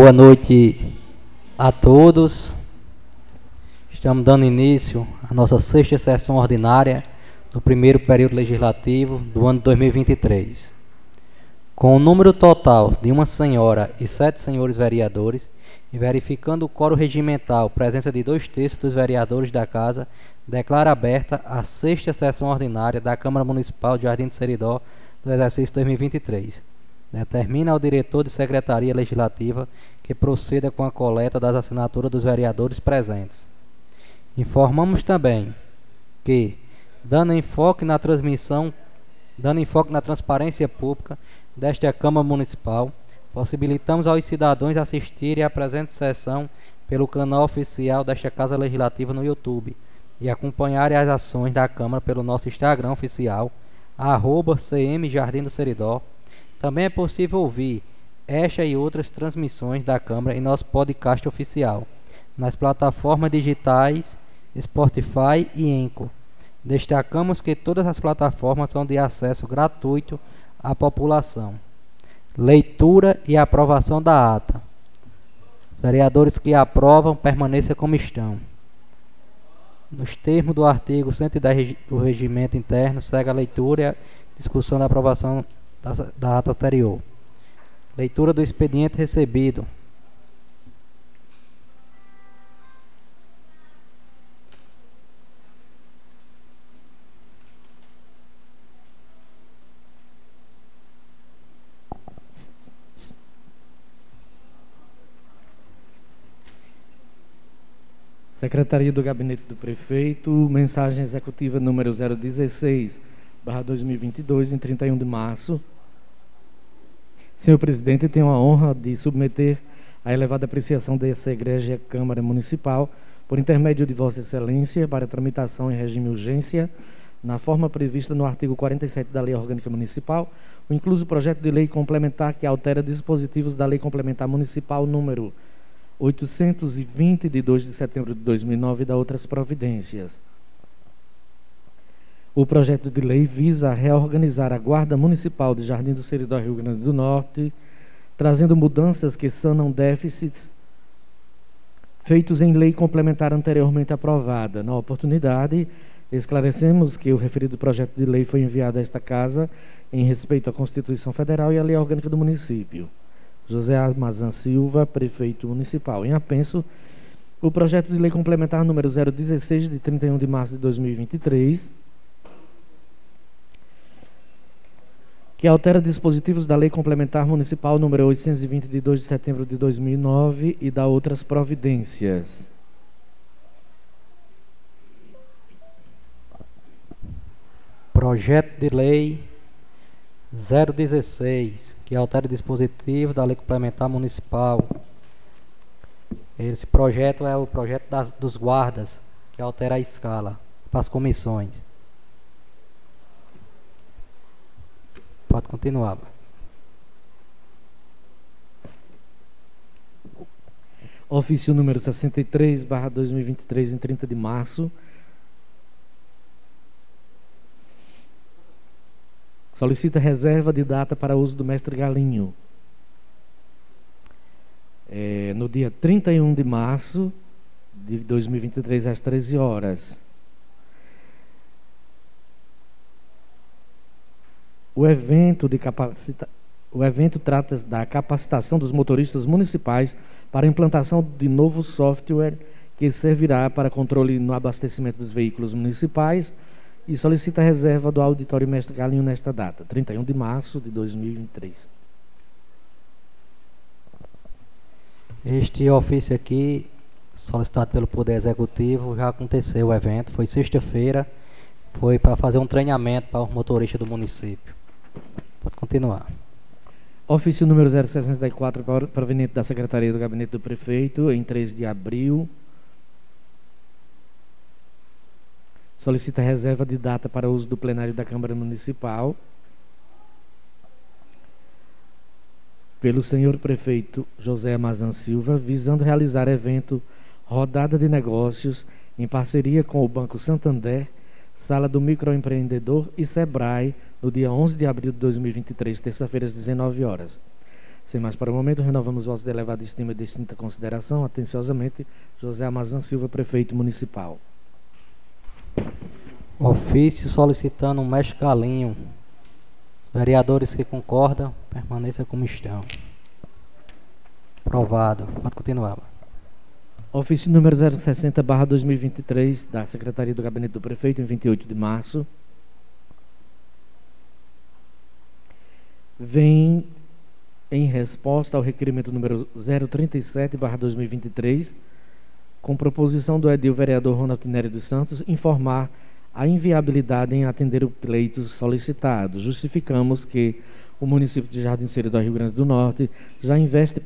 Boa noite a todos. Estamos dando início à nossa sexta sessão ordinária do primeiro período legislativo do ano 2023. Com o número total de uma senhora e sete senhores vereadores, e verificando o coro regimental, presença de dois terços dos vereadores da Casa, declara aberta a sexta sessão ordinária da Câmara Municipal de Jardim do Seridó do exercício 2023. Determina ao diretor de Secretaria Legislativa que proceda com a coleta das assinaturas dos vereadores presentes. Informamos também que, dando enfoque na transmissão, dando enfoque na transparência pública desta Câmara Municipal, possibilitamos aos cidadãos assistirem à presente sessão pelo canal oficial desta Casa Legislativa no YouTube e acompanharem as ações da Câmara pelo nosso Instagram oficial, arroba CM Jardim do Seridó. Também é possível ouvir esta e outras transmissões da Câmara em nosso podcast oficial, nas plataformas digitais Spotify e Enco. Destacamos que todas as plataformas são de acesso gratuito à população. Leitura e aprovação da ata. Os vereadores que aprovam permaneçam como estão. Nos termos do artigo 110 do Regimento Interno, segue a leitura e a discussão da aprovação da, da ata anterior. Leitura do expediente recebido. Secretaria do Gabinete do Prefeito, mensagem executiva número 016, barra 2022, em 31 de março. Senhor presidente, tenho a honra de submeter a elevada apreciação dessa Igreja Câmara Municipal, por intermédio de Vossa Excelência, para tramitação em regime urgência, na forma prevista no artigo 47 da Lei Orgânica Municipal, o incluso projeto de lei complementar que altera dispositivos da Lei Complementar Municipal número 820 de 2 de setembro de 2009 e da outras providências. O projeto de lei visa reorganizar a Guarda Municipal de Jardim do Seridó, Rio Grande do Norte, trazendo mudanças que sanam déficits feitos em lei complementar anteriormente aprovada. Na oportunidade, esclarecemos que o referido projeto de lei foi enviado a esta Casa em respeito à Constituição Federal e à Lei Orgânica do Município. José Amazan Silva, prefeito municipal. Em apenso, o projeto de lei complementar número 016, de 31 de março de 2023, que altera dispositivos da Lei Complementar Municipal número 820, de 2 de setembro de 2009 e da outras providências. Projeto de Lei 016, que altera o dispositivo da Lei Complementar Municipal. Esse projeto é o projeto das, dos guardas, que altera a escala para as comissões. Pode continuar. Ofício número 63, barra 2023, em 30 de março. Solicita reserva de data para uso do mestre Galinho. É, no dia 31 de março de 2023, às 13 horas. O evento, capacita... evento trata da capacitação dos motoristas municipais para a implantação de novo software que servirá para controle no abastecimento dos veículos municipais e solicita a reserva do auditório Mestre Galinho nesta data, 31 de março de 2023. Este ofício aqui, solicitado pelo Poder Executivo, já aconteceu o evento, foi sexta-feira, foi para fazer um treinamento para os motoristas do município. Pode continuar. Ofício número 064, proveniente da Secretaria do Gabinete do Prefeito, em 3 de abril solicita reserva de data para uso do plenário da Câmara Municipal pelo senhor prefeito José Amazan Silva, visando realizar evento Rodada de Negócios em parceria com o Banco Santander, Sala do Microempreendedor e Sebrae, no dia 11 de abril de 2023, terça-feira, às 19 horas. Sem mais para o momento, renovamos os votos de elevada estima e distinta consideração. Atenciosamente, José Amazan Silva, prefeito municipal. Ofício solicitando um mestre Galinho. Vereadores que concordam, permaneça como estão. Aprovado. Pode continuar. Ofício número 060, barra 2023, da Secretaria do Gabinete do Prefeito, em 28 de março. Vem em resposta ao requerimento número 037, barra 2023, com proposição do edil vereador Ronald Nery dos Santos, informar a inviabilidade em atender o pleito solicitado. Justificamos que o município de Jardim Serio do Rio Grande do Norte já investe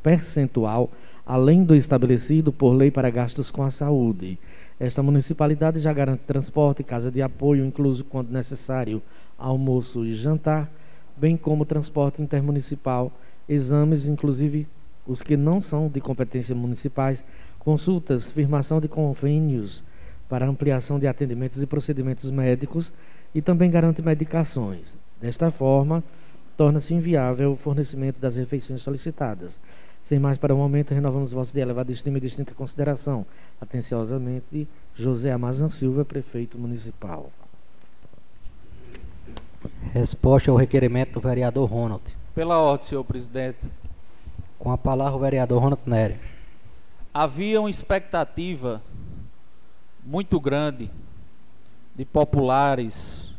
percentual além do estabelecido por lei para gastos com a saúde. Esta municipalidade já garante transporte, casa de apoio, incluso quando necessário, almoço e jantar, bem como transporte intermunicipal, exames, inclusive os que não são de competência municipais, consultas, firmação de convênios para ampliação de atendimentos e procedimentos médicos e também garante medicações. Desta forma, torna-se inviável o fornecimento das refeições solicitadas. Sem mais para o momento, renovamos votos de elevada estima e distinta consideração. Atenciosamente, José Amazan Silva, prefeito municipal. Resposta ao requerimento do vereador Ronald. Pela ordem, senhor presidente. Com a palavra o vereador Ronald Nery. Havia uma expectativa muito grande de populares,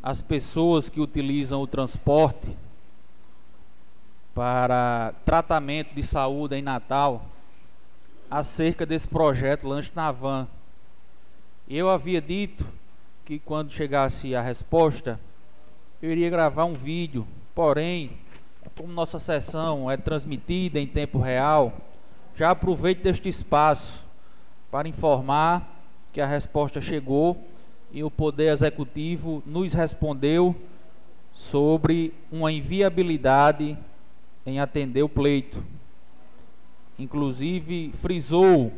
as pessoas que utilizam o transporte para tratamento de saúde em Natal, acerca desse projeto Lanche na Van. Eu havia dito que quando chegasse a resposta, eu iria gravar um vídeo, porém, como nossa sessão é transmitida em tempo real, já aproveito este espaço para informar que a resposta chegou e o Poder Executivo nos respondeu sobre uma inviabilidade em atender o pleito. Inclusive, frisou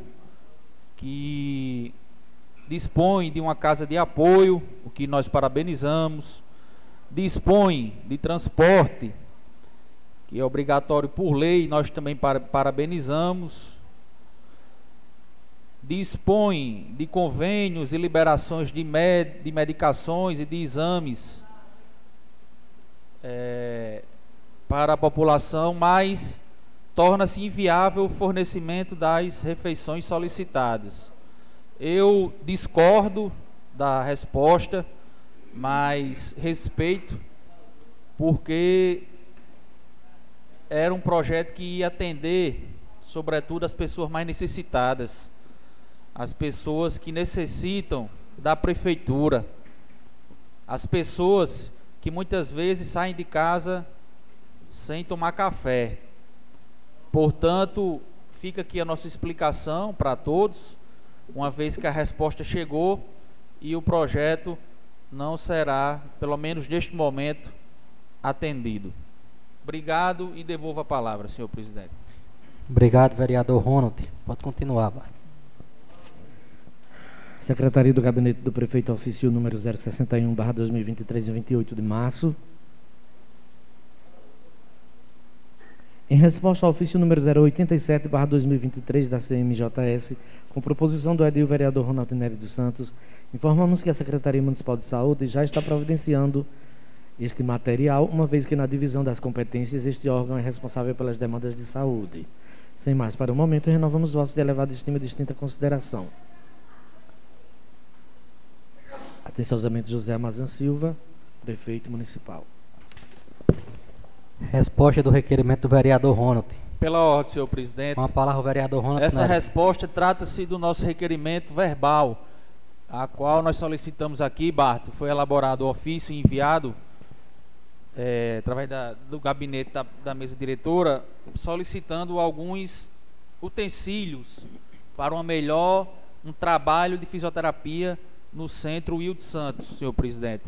que dispõe de uma casa de apoio, o que nós parabenizamos, dispõe de transporte, que é obrigatório por lei, nós também parabenizamos, dispõe de convênios e liberações de, med de medicações e de exames é, para a população, mas torna-se inviável o fornecimento das refeições solicitadas. Eu discordo da resposta, mas respeito, porque era um projeto que ia atender, sobretudo, as pessoas mais necessitadas, as pessoas que necessitam da prefeitura, as pessoas que muitas vezes saem de casa sem tomar café. Portanto, fica aqui a nossa explicação para todos, uma vez que a resposta chegou e o projeto não será, pelo menos neste momento, atendido. Obrigado e devolvo a palavra, senhor presidente. Obrigado, vereador Ronald. Pode continuar, vai. Secretaria do Gabinete do Prefeito Ofício número 061, barra 2023, em 28 de março. Em resposta ao ofício número 087, barra 2023 da CMJS, com proposição do edil vereador Ronaldo Nery dos Santos, informamos que a Secretaria Municipal de Saúde já está providenciando este material, uma vez que na divisão das competências este órgão é responsável pelas demandas de saúde. Sem mais para o momento, renovamos os votos de elevada estima e distinta consideração. Atenciosamente, José Amazan Silva, prefeito municipal. Resposta do requerimento do vereador Ronald. Pela ordem, senhor presidente. Com a palavra o vereador Ronald. Essa resposta trata-se do nosso requerimento verbal, a qual nós solicitamos aqui, Barto, foi elaborado o ofício e enviado é, através da, do gabinete da, da mesa diretora, solicitando alguns utensílios para uma melhor um trabalho de fisioterapia no centro Wilde Santos, senhor presidente.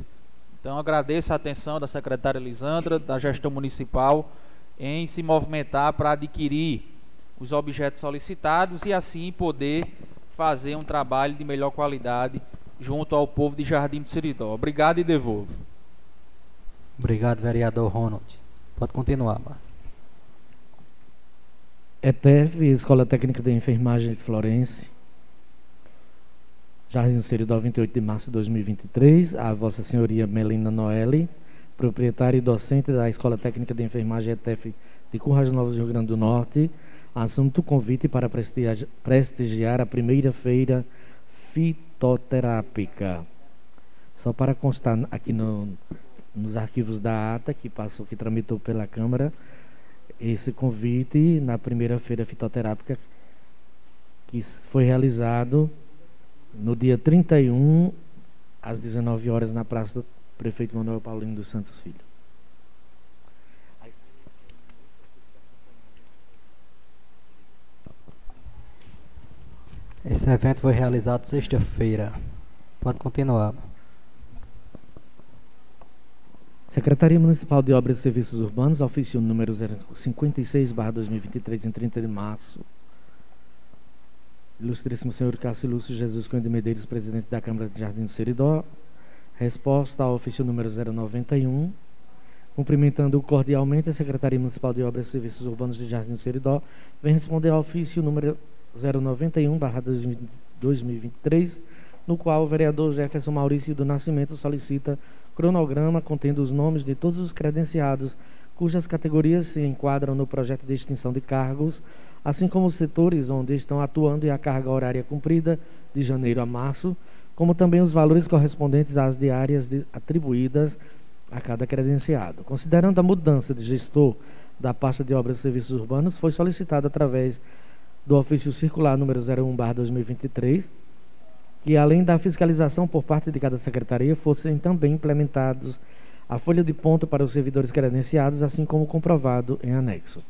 Então agradeço a atenção da secretária Lisandra, da gestão municipal, em se movimentar para adquirir os objetos solicitados e assim poder fazer um trabalho de melhor qualidade junto ao povo de Jardim do Seridó. Obrigado e devolvo. Obrigado, vereador Ronald. Pode continuar, Mar. ETEF, Escola Técnica de Enfermagem de Florense, Jardim Seridó, 28 de março de 2023, a Vossa Senhoria Melina Noelle, proprietária e docente da Escola Técnica de Enfermagem ETEF de Currais Novos, Rio Grande do Norte, assunto convite para prestigiar a primeira feira fitoterápica. Só para constar aqui no, nos arquivos da ata que passou, que tramitou pela Câmara, esse convite na primeira feira fitoterápica que foi realizado no dia 31, às 19 horas, na Praça do Prefeito Manuel Paulino dos Santos Filho. Esse evento foi realizado sexta-feira. Pode continuar. Secretaria Municipal de Obras e Serviços Urbanos, ofício número 56/2023 em 30 de março. Ilustríssimo senhor Cássio Lúcio Jesus Cunha de Medeiros, presidente da Câmara de Jardim do Seridó. Resposta ao ofício número 091. Cumprimentando cordialmente a Secretaria Municipal de Obras e Serviços Urbanos de Jardim do Seridó, vem responder ao ofício número 091/2023, no qual o vereador Jefferson Maurício do Nascimento solicita cronograma contendo os nomes de todos os credenciados cujas categorias se enquadram no projeto de extinção de cargos, assim como os setores onde estão atuando e a carga horária cumprida de janeiro a março, como também os valores correspondentes às diárias de, atribuídas a cada credenciado. Considerando a mudança de gestor da pasta de obras e serviços urbanos, foi solicitado através do ofício circular número 01/2023 que além da fiscalização por parte de cada secretaria fossem também implementados a folha de ponto para os servidores credenciados, assim como comprovado em anexo.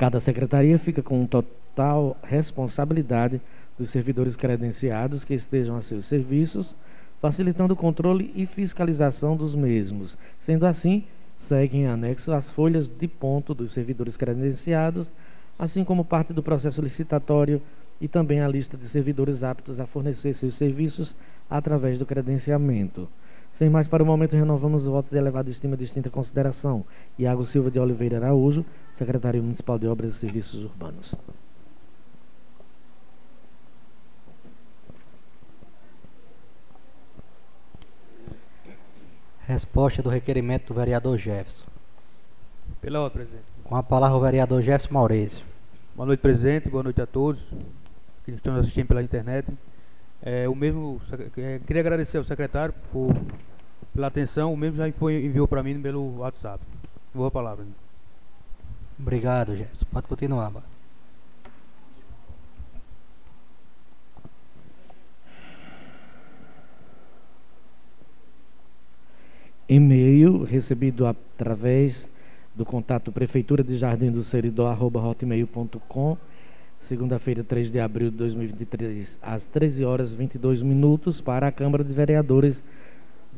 Cada secretaria fica com total responsabilidade dos servidores credenciados que estejam a seus serviços, facilitando o controle e fiscalização dos mesmos. Sendo assim, seguem em anexo as folhas de ponto dos servidores credenciados, assim como parte do processo licitatório e também a lista de servidores aptos a fornecer seus serviços através do credenciamento. Sem mais para o momento, renovamos os votos de elevada estima e distinta consideração. Iago Silva de Oliveira Araújo, secretário municipal de Obras e Serviços Urbanos. Resposta do requerimento do vereador Jefferson. Pela ordem, presidente. Com a palavra o vereador Jefferson Maurício. Boa noite, presidente. Boa noite a todos que estão assistindo pela internet. É, o mesmo, é, queria agradecer ao secretário por, pela atenção. O mesmo já foi, enviou para mim pelo WhatsApp. Boa palavra. Obrigado, Gerson. Pode continuar, mano. E-mail recebido através do contato prefeitura de Jardim do Seridó, arroba hotmail.com segunda-feira, 3 de abril de 2023, às 13 horas 22 minutos, para a Câmara de Vereadores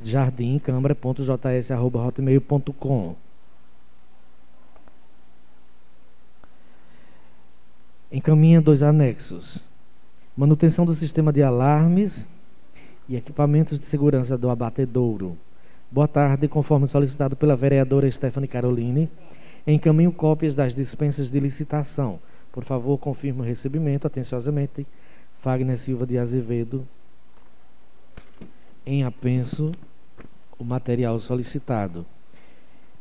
Jardim, câmara.js.hotmail.com. Encaminha dois anexos. Manutenção do sistema de alarmes e equipamentos de segurança do abatedouro. Boa tarde, conforme solicitado pela vereadora Stephanie Caroline, encaminho cópias das dispensas de licitação por favor, confirme o recebimento atenciosamente. Fagner Silva de Azevedo. Em apenso, o material solicitado.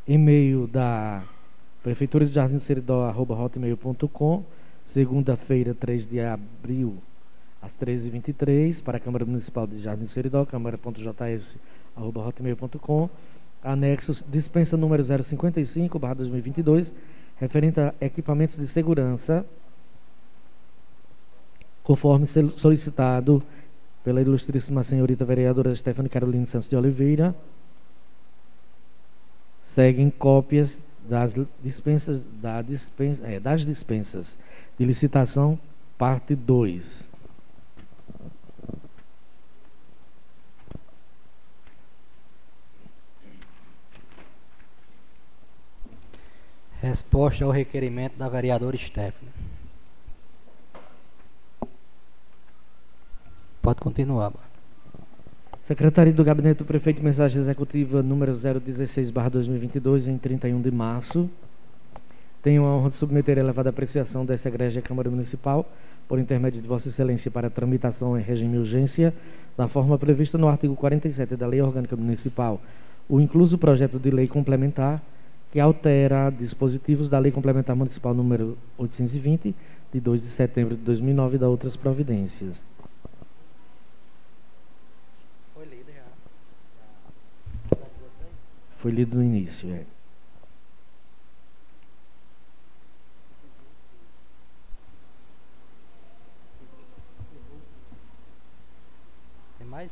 E-mail da Prefeitura de Jardim Seridó, arroba hotmail.com, segunda-feira, 3 de abril, às 13h23, para a Câmara Municipal de Jardim Seridó, câmara.js, arroba hotmail.com. Anexos, dispensa número 055, barra 2022, referente a equipamentos de segurança, conforme solicitado pela ilustríssima senhorita vereadora Stephanie Carolina Santos de Oliveira. Seguem cópias das dispensas, da dispensa, é, das dispensas de licitação, parte 2. Resposta ao requerimento da vereadora Stephanie. Pode continuar. Secretaria do Gabinete do Prefeito, mensagem executiva número 016, 2022, em 31 de março. Tenho a honra de submeter a elevada apreciação dessa Igreja Câmara Municipal, por intermédio de Vossa Excelência, para tramitação em regime de urgência, da forma prevista no artigo 47 da Lei Orgânica Municipal, o incluso projeto de lei complementar que altera dispositivos da Lei Complementar Municipal número 820, de 2 de setembro de 2009 e da outras providências. Foi lido já. Foi lido no início, é. Tem mais?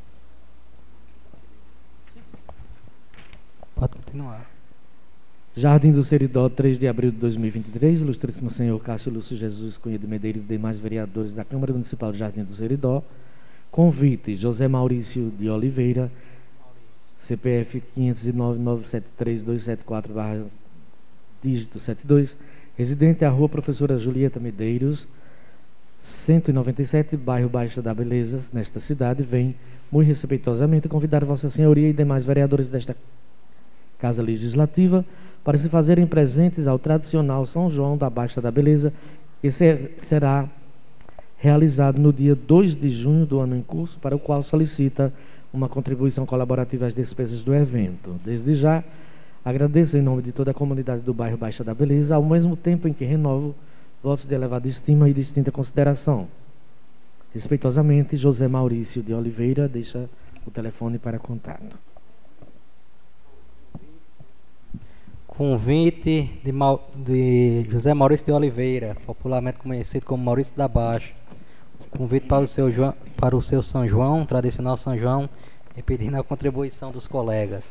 Pode continuar. Jardim do Seridó, 3 de abril de 2023, ilustríssimo senhor Cássio Lúcio Jesus Cunha de Medeiros e demais vereadores da Câmara Municipal de Jardim do Seridó. Convite José Maurício de Oliveira, CPF 509-973-274, dígito 72, residente à rua Professora Julieta Medeiros, 197, bairro Baixa da Beleza, nesta cidade, vem muito respeitosamente convidar Vossa Senhoria e demais vereadores desta Casa Legislativa para se fazerem presentes ao tradicional São João da Baixa da Beleza, que será realizado no dia 2 de junho do ano em curso, para o qual solicita uma contribuição colaborativa às despesas do evento. Desde já, agradeço em nome de toda a comunidade do bairro Baixa da Beleza, ao mesmo tempo em que renovo votos de elevada estima e distinta consideração. Respeitosamente, José Maurício de Oliveira deixa o telefone para contato. Convite de, de José Maurício de Oliveira, popularmente conhecido como Maurício da Baixa. Convite para o seu, João- para o seu São João, tradicional São João, e pedindo a contribuição dos colegas.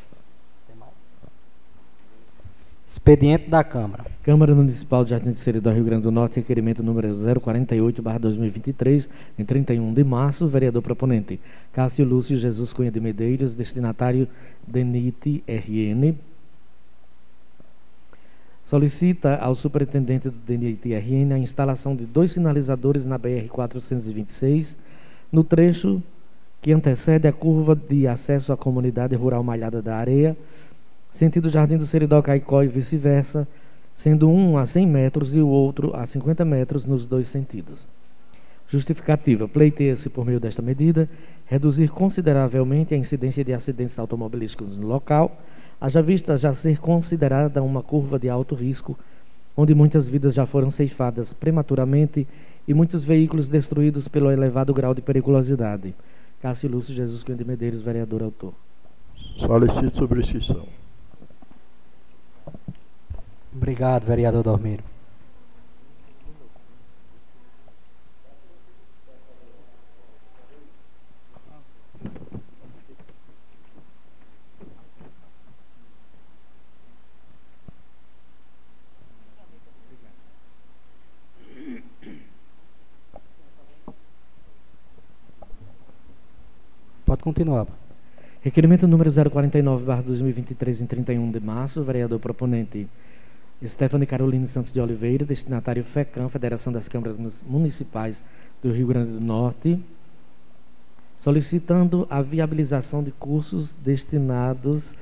Expediente da Câmara. Câmara Municipal de Jardim de Seridó, Rio Grande do Norte, requerimento número 048-2023, em 31 de março, vereador proponente Cássio Lúcio Jesus Cunha de Medeiros, destinatário DENIT RN, solicita ao superintendente do DENIT RN a instalação de dois sinalizadores na BR-426, no trecho que antecede a curva de acesso à comunidade rural Malhada da Areia, sentido Jardim do Seridó Caicó e vice-versa, sendo um a 100 metros e o outro a 50 metros nos dois sentidos. Justificativa: pleiteia-se por meio desta medida reduzir consideravelmente a incidência de acidentes automobilísticos no local, haja vista já ser considerada uma curva de alto risco, onde muitas vidas já foram ceifadas prematuramente e muitos veículos destruídos pelo elevado grau de periculosidade. Cássio Lúcio Jesus de Medeiros, vereador autor. Solicito subscrição. Obrigado, vereador Dormiro. Pode continuar. Requerimento número 049-2023, em 31 de março, vereador proponente Stephanie Caroline Santos de Oliveira, destinatário FECAM, Federação das Câmaras Municipais do Rio Grande do Norte, solicitando a viabilização de cursos destinados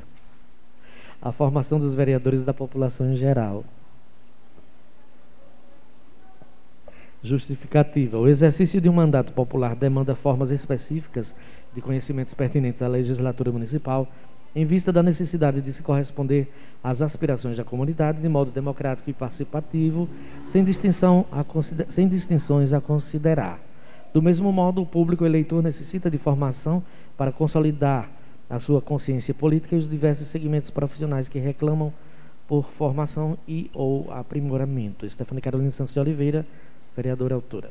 à formação dos vereadores da população em geral. Justificativa. O exercício de um mandato popular demanda formas específicas conhecimentos pertinentes à legislatura municipal, em vista da necessidade de se corresponder às aspirações da comunidade de modo democrático e participativo, sem, distinção a sem distinções a considerar. Do mesmo modo, o público eleitor necessita de formação para consolidar a sua consciência política e os diversos segmentos profissionais que reclamam por formação e ou aprimoramento. Stephanie Carolina Santos de Oliveira, vereadora autora.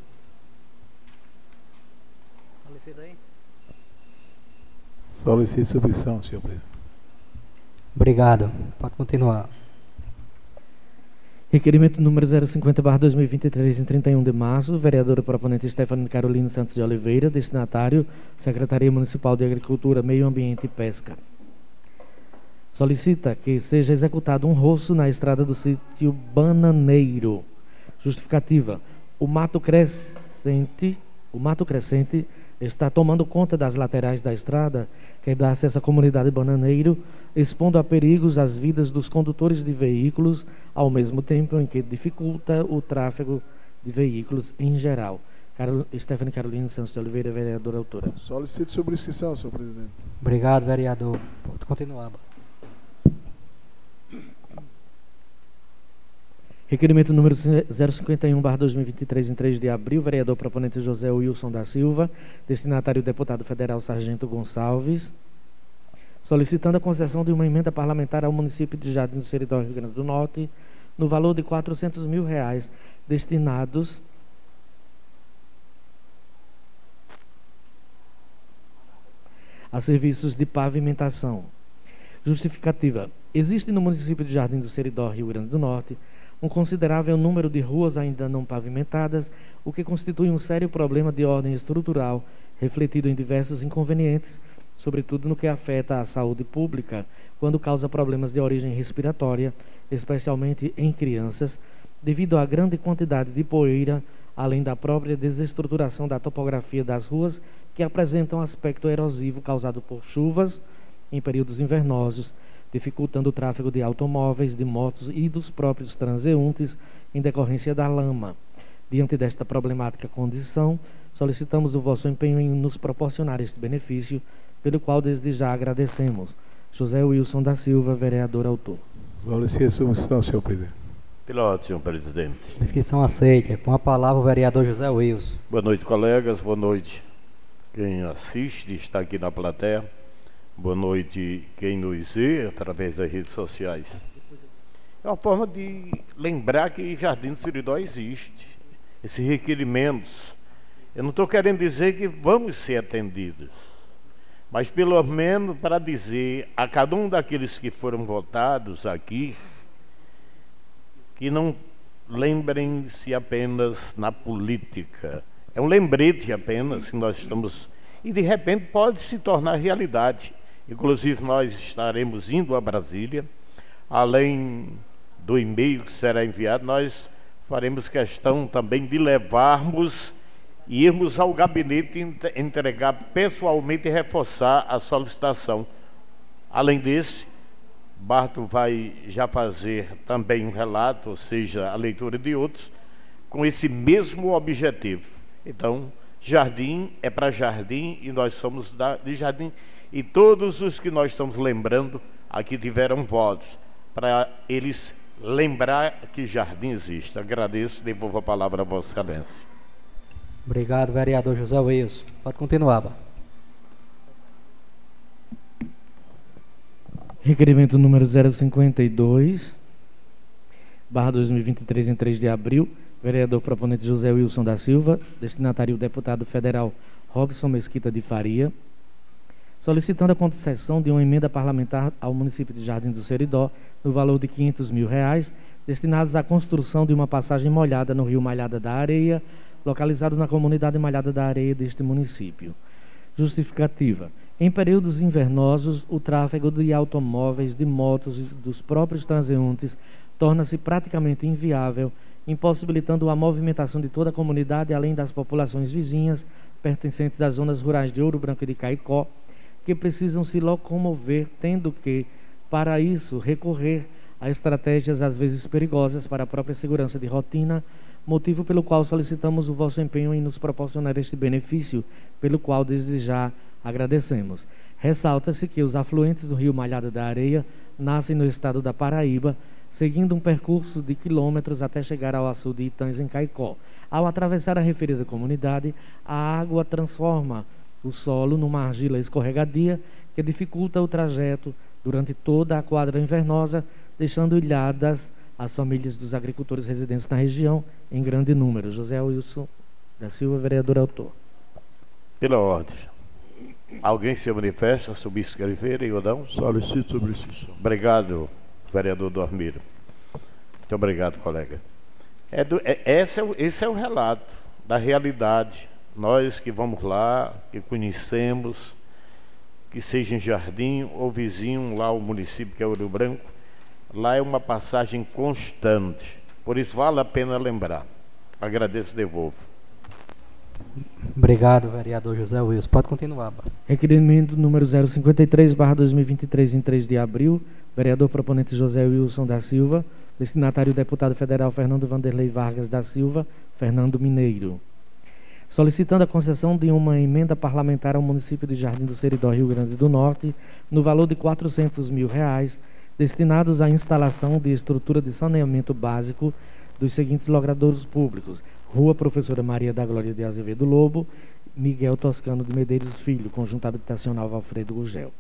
Solicita aí. Solicito subscrição, senhor presidente. Obrigado. Pode continuar. Requerimento número 050-2023, em 31 de março, vereadora proponente Stephanie Carolina Santos de Oliveira, destinatário Secretaria Municipal de Agricultura, Meio Ambiente e Pesca. Solicita que seja executado um roço na estrada do sítio Bananeiro. Justificativa: o mato crescente, o mato crescente está tomando conta das laterais da estrada, que dá acesso à comunidade Bananeiro, expondo a perigos as vidas dos condutores de veículos, ao mesmo tempo em que dificulta o tráfego de veículos em geral. Carol, Stephanie Carolina Santos de Oliveira, vereadora autora. Solicito sobre inscrição, senhor presidente. Obrigado, vereador. Pode continuar. Requerimento número 051-2023, em 3 de abril, vereador proponente José Wilson da Silva, destinatário deputado federal Sargento Gonçalves, solicitando a concessão de uma emenda parlamentar ao município de Jardim do Seridó, Rio Grande do Norte, no valor de 400 mil reais, destinados a serviços de pavimentação. Justificativa. Existe no município de Jardim do Seridó, Rio Grande do Norte, um considerável número de ruas ainda não pavimentadas, o que constitui um sério problema de ordem estrutural, refletido em diversos inconvenientes, sobretudo no que afeta a saúde pública, quando causa problemas de origem respiratória, especialmente em crianças, devido à grande quantidade de poeira, além da própria desestruturação da topografia das ruas, que apresentam aspecto erosivo causado por chuvas em períodos invernosos, dificultando o tráfego de automóveis, de motos e dos próprios transeuntes em decorrência da lama. Diante desta problemática condição, solicitamos o vosso empenho em nos proporcionar este benefício, pelo qual desde já agradecemos. José Wilson da Silva, vereador autor. Solicito a submissão, senhor presidente. Ordem, senhor presidente. Inscrição aceita. Com a palavra o vereador José Wilson. Boa noite, colegas. Boa noite, quem assiste está aqui na plateia. Boa noite, quem nos vê através das redes sociais. É uma forma de lembrar que Jardim do Siridó existe. Esses requerimentos. Eu não estou querendo dizer que vamos ser atendidos, mas pelo menos para dizer a cada um daqueles que foram votados aqui que não lembrem-se apenas na política. É um lembrete apenas que nós estamos. E de repente pode se tornar realidade. Inclusive, nós estaremos indo a Brasília, além do e-mail que será enviado, nós faremos questão também de levarmos e irmos ao gabinete entregar pessoalmente e reforçar a solicitação. Além desse, Barto vai já fazer também um relato, ou seja, a leitura de outros, com esse mesmo objetivo. Então, jardim é para jardim e nós somos da, de jardim e todos os que nós estamos lembrando aqui tiveram votos para eles lembrar que jardim existe. Agradeço e devolvo a palavra a Vossa Excelência. Obrigado, vereador José Wilson. Pode continuar, Bá. Requerimento número 052, barra 2023, em 3 de abril. Vereador proponente José Wilson da Silva, destinatário deputado federal Robson Mesquita de Faria, solicitando a concessão de uma emenda parlamentar ao município de Jardim do Seridó, no valor de 500 mil reais, destinados à construção de uma passagem molhada no rio Malhada da Areia, localizado na comunidade Malhada da Areia deste município. Justificativa. Em períodos invernosos, o tráfego de automóveis, de motos e dos próprios transeuntes torna-se praticamente inviável, impossibilitando a movimentação de toda a comunidade, além das populações vizinhas pertencentes às zonas rurais de Ouro Branco e de Caicó, que precisam se locomover, tendo que, para isso, recorrer a estratégias às vezes perigosas para a própria segurança de rotina, motivo pelo qual solicitamos o vosso empenho em nos proporcionar este benefício, pelo qual desde já agradecemos. Ressalta-se que os afluentes do rio Malhada da Areia nascem no estado da Paraíba, seguindo um percurso de quilômetros até chegar ao açude de Itães, em Caicó. Ao atravessar a referida comunidade, a água transforma o solo numa argila escorregadia que dificulta o trajeto durante toda a quadra invernosa, deixando ilhadas as famílias dos agricultores residentes na região em grande número. José Wilson da Silva, vereador autor. Pela ordem. Alguém se manifesta sobre escrever ou não? Solicito sobre inscrição. Obrigado, vereador Dormiro. Muito obrigado, colega. É do, é, esse, é o, esse é o relato da realidade nós que vamos lá, que conhecemos, que seja em Jardim ou vizinho lá o município que é Ouro Branco, lá é uma passagem constante. Por isso vale a pena lembrar. Agradeço e devolvo. Obrigado, vereador José Wilson. Pode continuar. Bá. Requerimento número 053, barra 2023, em 3 de abril. Vereador proponente José Wilson da Silva. Destinatário deputado federal Fernando Vanderlei Vargas da Silva, Fernando Mineiro. Solicitando a concessão de uma emenda parlamentar ao município de Jardim do Seridó, Rio Grande do Norte, no valor de 400 mil reais, destinados à instalação de estrutura de saneamento básico dos seguintes logradouros públicos: Rua Professora Maria da Glória de Azevedo Lobo, Miguel Toscano de Medeiros Filho, Conjunto Habitacional Alfredo Gurgel.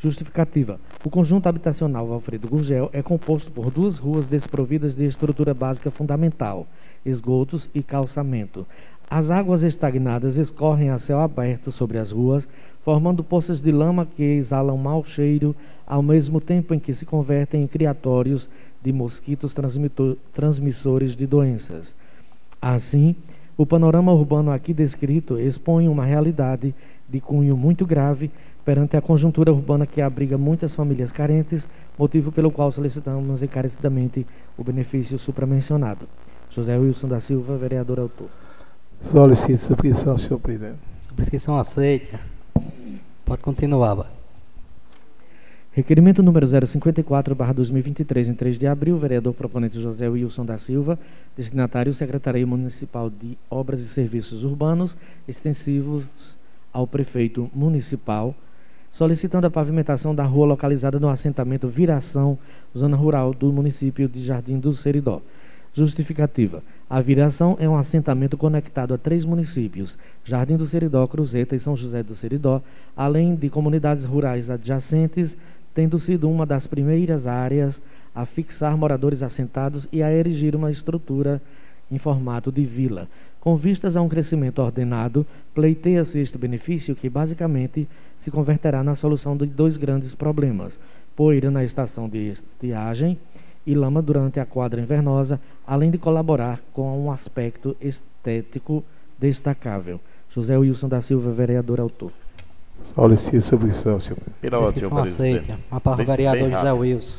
Justificativa. O conjunto habitacional Alfredo Gurgel é composto por duas ruas desprovidas de estrutura básica fundamental, esgotos e calçamento. As águas estagnadas escorrem a céu aberto sobre as ruas, formando poças de lama que exalam mau cheiro, ao mesmo tempo em que se convertem em criatórios de mosquitos transmissores de doenças. Assim, o panorama urbano aqui descrito expõe uma realidade de cunho muito grave perante a conjuntura urbana que abriga muitas famílias carentes, motivo pelo qual solicitamos encarecidamente o benefício supramencionado. José Wilson da Silva, vereador autor. Solicito subscrição, senhor presidente. Subscrição aceita. Pode continuar, Bá. Requerimento número 054, barra 2023, em 3 de abril, vereador proponente José Wilson da Silva, destinatário Secretaria Municipal de Obras e Serviços Urbanos, extensivos ao prefeito municipal, solicitando a pavimentação da rua localizada no assentamento Viração, zona rural do município de Jardim do Seridó. Justificativa. A Viração é um assentamento conectado a três municípios, Jardim do Seridó, Cruzeta e São José do Seridó, além de comunidades rurais adjacentes, tendo sido uma das primeiras áreas a fixar moradores assentados e a erigir uma estrutura em formato de vila. Com vistas a um crescimento ordenado, pleiteia-se este benefício que basicamente se converterá na solução de dois grandes problemas: poeira na estação de estiagem e lama durante a quadra invernosa, além de colaborar com um aspecto estético destacável. José Wilson da Silva, vereador autor. Solicito subscrição, senhor presidente. Pela ordem, senhor presidente. aceita. Uma palavra Bem- vereador bem José. Wilson.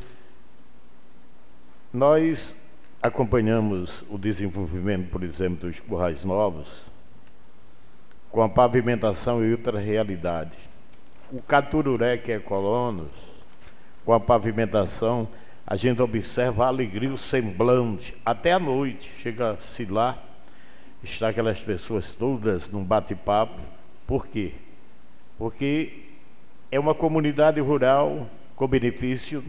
Nós acompanhamos o desenvolvimento, por exemplo, dos currais novos com a pavimentação e outra realidade. O Catururé, que é colonos, com a pavimentação, a gente observa a alegria, o semblante, até à noite. Chega-se lá, está aquelas pessoas todas num bate-papo. Por quê? Porque é uma comunidade rural com benefício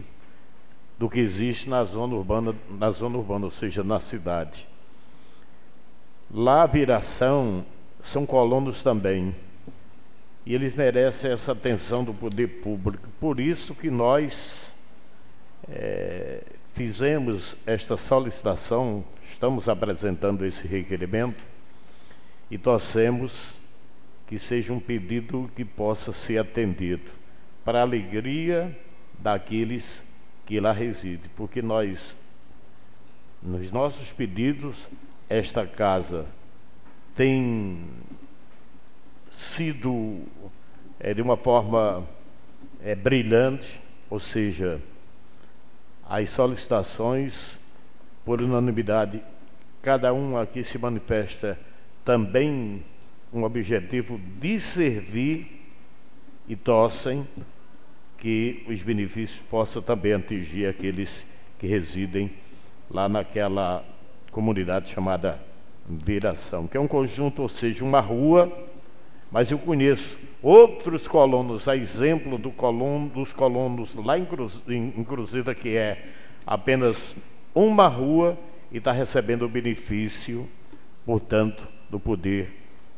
do que existe na zona urbana, na zona urbana, ou seja, na cidade. Lá a viração são colonos também. E eles merecem essa atenção do poder público. Por isso que nós eh, fizemos esta solicitação, estamos apresentando esse requerimento e torcemos que seja um pedido que possa ser atendido para a alegria daqueles que lá residem, porque nós, nos nossos pedidos, esta casa tem sido é, de uma forma é, brilhante, ou seja, as solicitações, por unanimidade, cada um aqui se manifesta também um objetivo de servir e torcem que os benefícios possam também atingir aqueles que residem lá naquela comunidade chamada Viração, que é um conjunto, ou seja, uma rua, mas eu conheço outros colonos, a exemplo do colono, dos colonos lá em, Cruz, em, Cruzida, que é apenas uma rua e está recebendo o benefício, portanto, do poder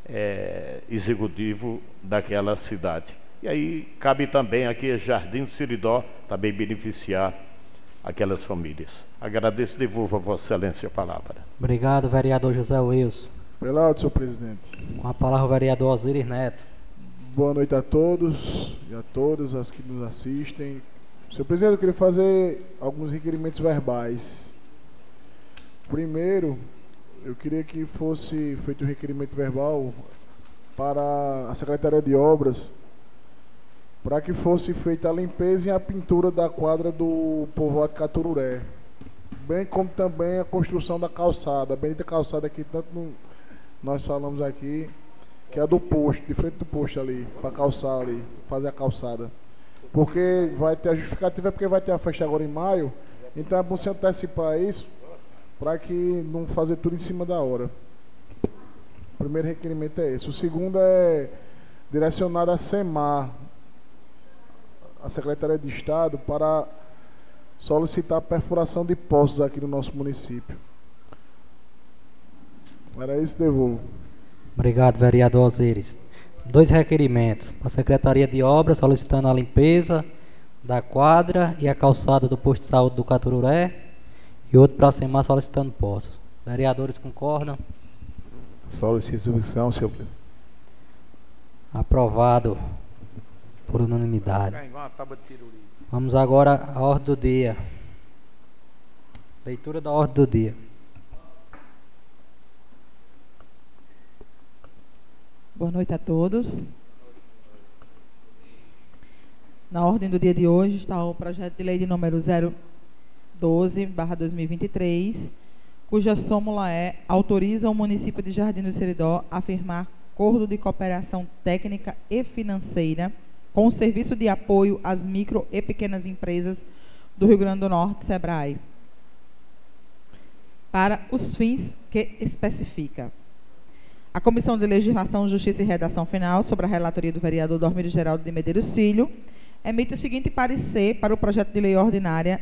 eh, executivo daquela cidade. E aí cabe também aqui Jardim do Siridó também beneficiar aquelas famílias. Agradeço e devolvo a Vossa Excelência a palavra. Obrigado, vereador José Wilson. Pela ordem, senhor presidente. Com a palavra o vereador Osiris Neto. Boa noite a todos e a todas as que nos assistem. Senhor presidente, eu queria fazer alguns requerimentos verbais. Primeiro, eu queria que fosse feito um requerimento verbal para a Secretaria de Obras para que fosse feita a limpeza e a pintura da quadra do povoado Catururé, bem como também a construção da calçada, a bendita calçada que tanto nós falamos aqui, que é do posto, de frente do posto ali, para calçar ali, fazer a calçada. Porque vai ter a justificativa, é porque vai ter a festa agora em maio, então é bom se antecipar isso, para que não fazer tudo em cima da hora. O primeiro requerimento é esse. O segundo é direcionado a SEMAR, a Secretaria de Estado, para solicitar a perfuração de poços aqui no nosso município. Era isso, devolvo. Obrigado, vereador Osiris. Dois requerimentos. A Secretaria de Obras solicitando a limpeza da quadra e a calçada do posto de saúde do Catururé. E outro para a SEMAR solicitando poços. Vereadores concordam? Solicito submissão, senhor presidente. Aprovado por unanimidade. Vamos agora à ordem do dia. Leitura da ordem do dia. Boa noite a todos. Na ordem do dia de hoje está o projeto de lei de número 012/2023, cuja súmula é autoriza o município de Jardim do Seridó a firmar acordo de cooperação técnica e financeira com o Serviço de Apoio às Micro e Pequenas Empresas do Rio Grande do Norte, SEBRAE, para os fins que especifica. A Comissão de Legislação, Justiça e Redação Final, sobre a relatoria do vereador Dormir Geraldo de Medeiros Filho, emite o seguinte parecer para o projeto de lei ordinária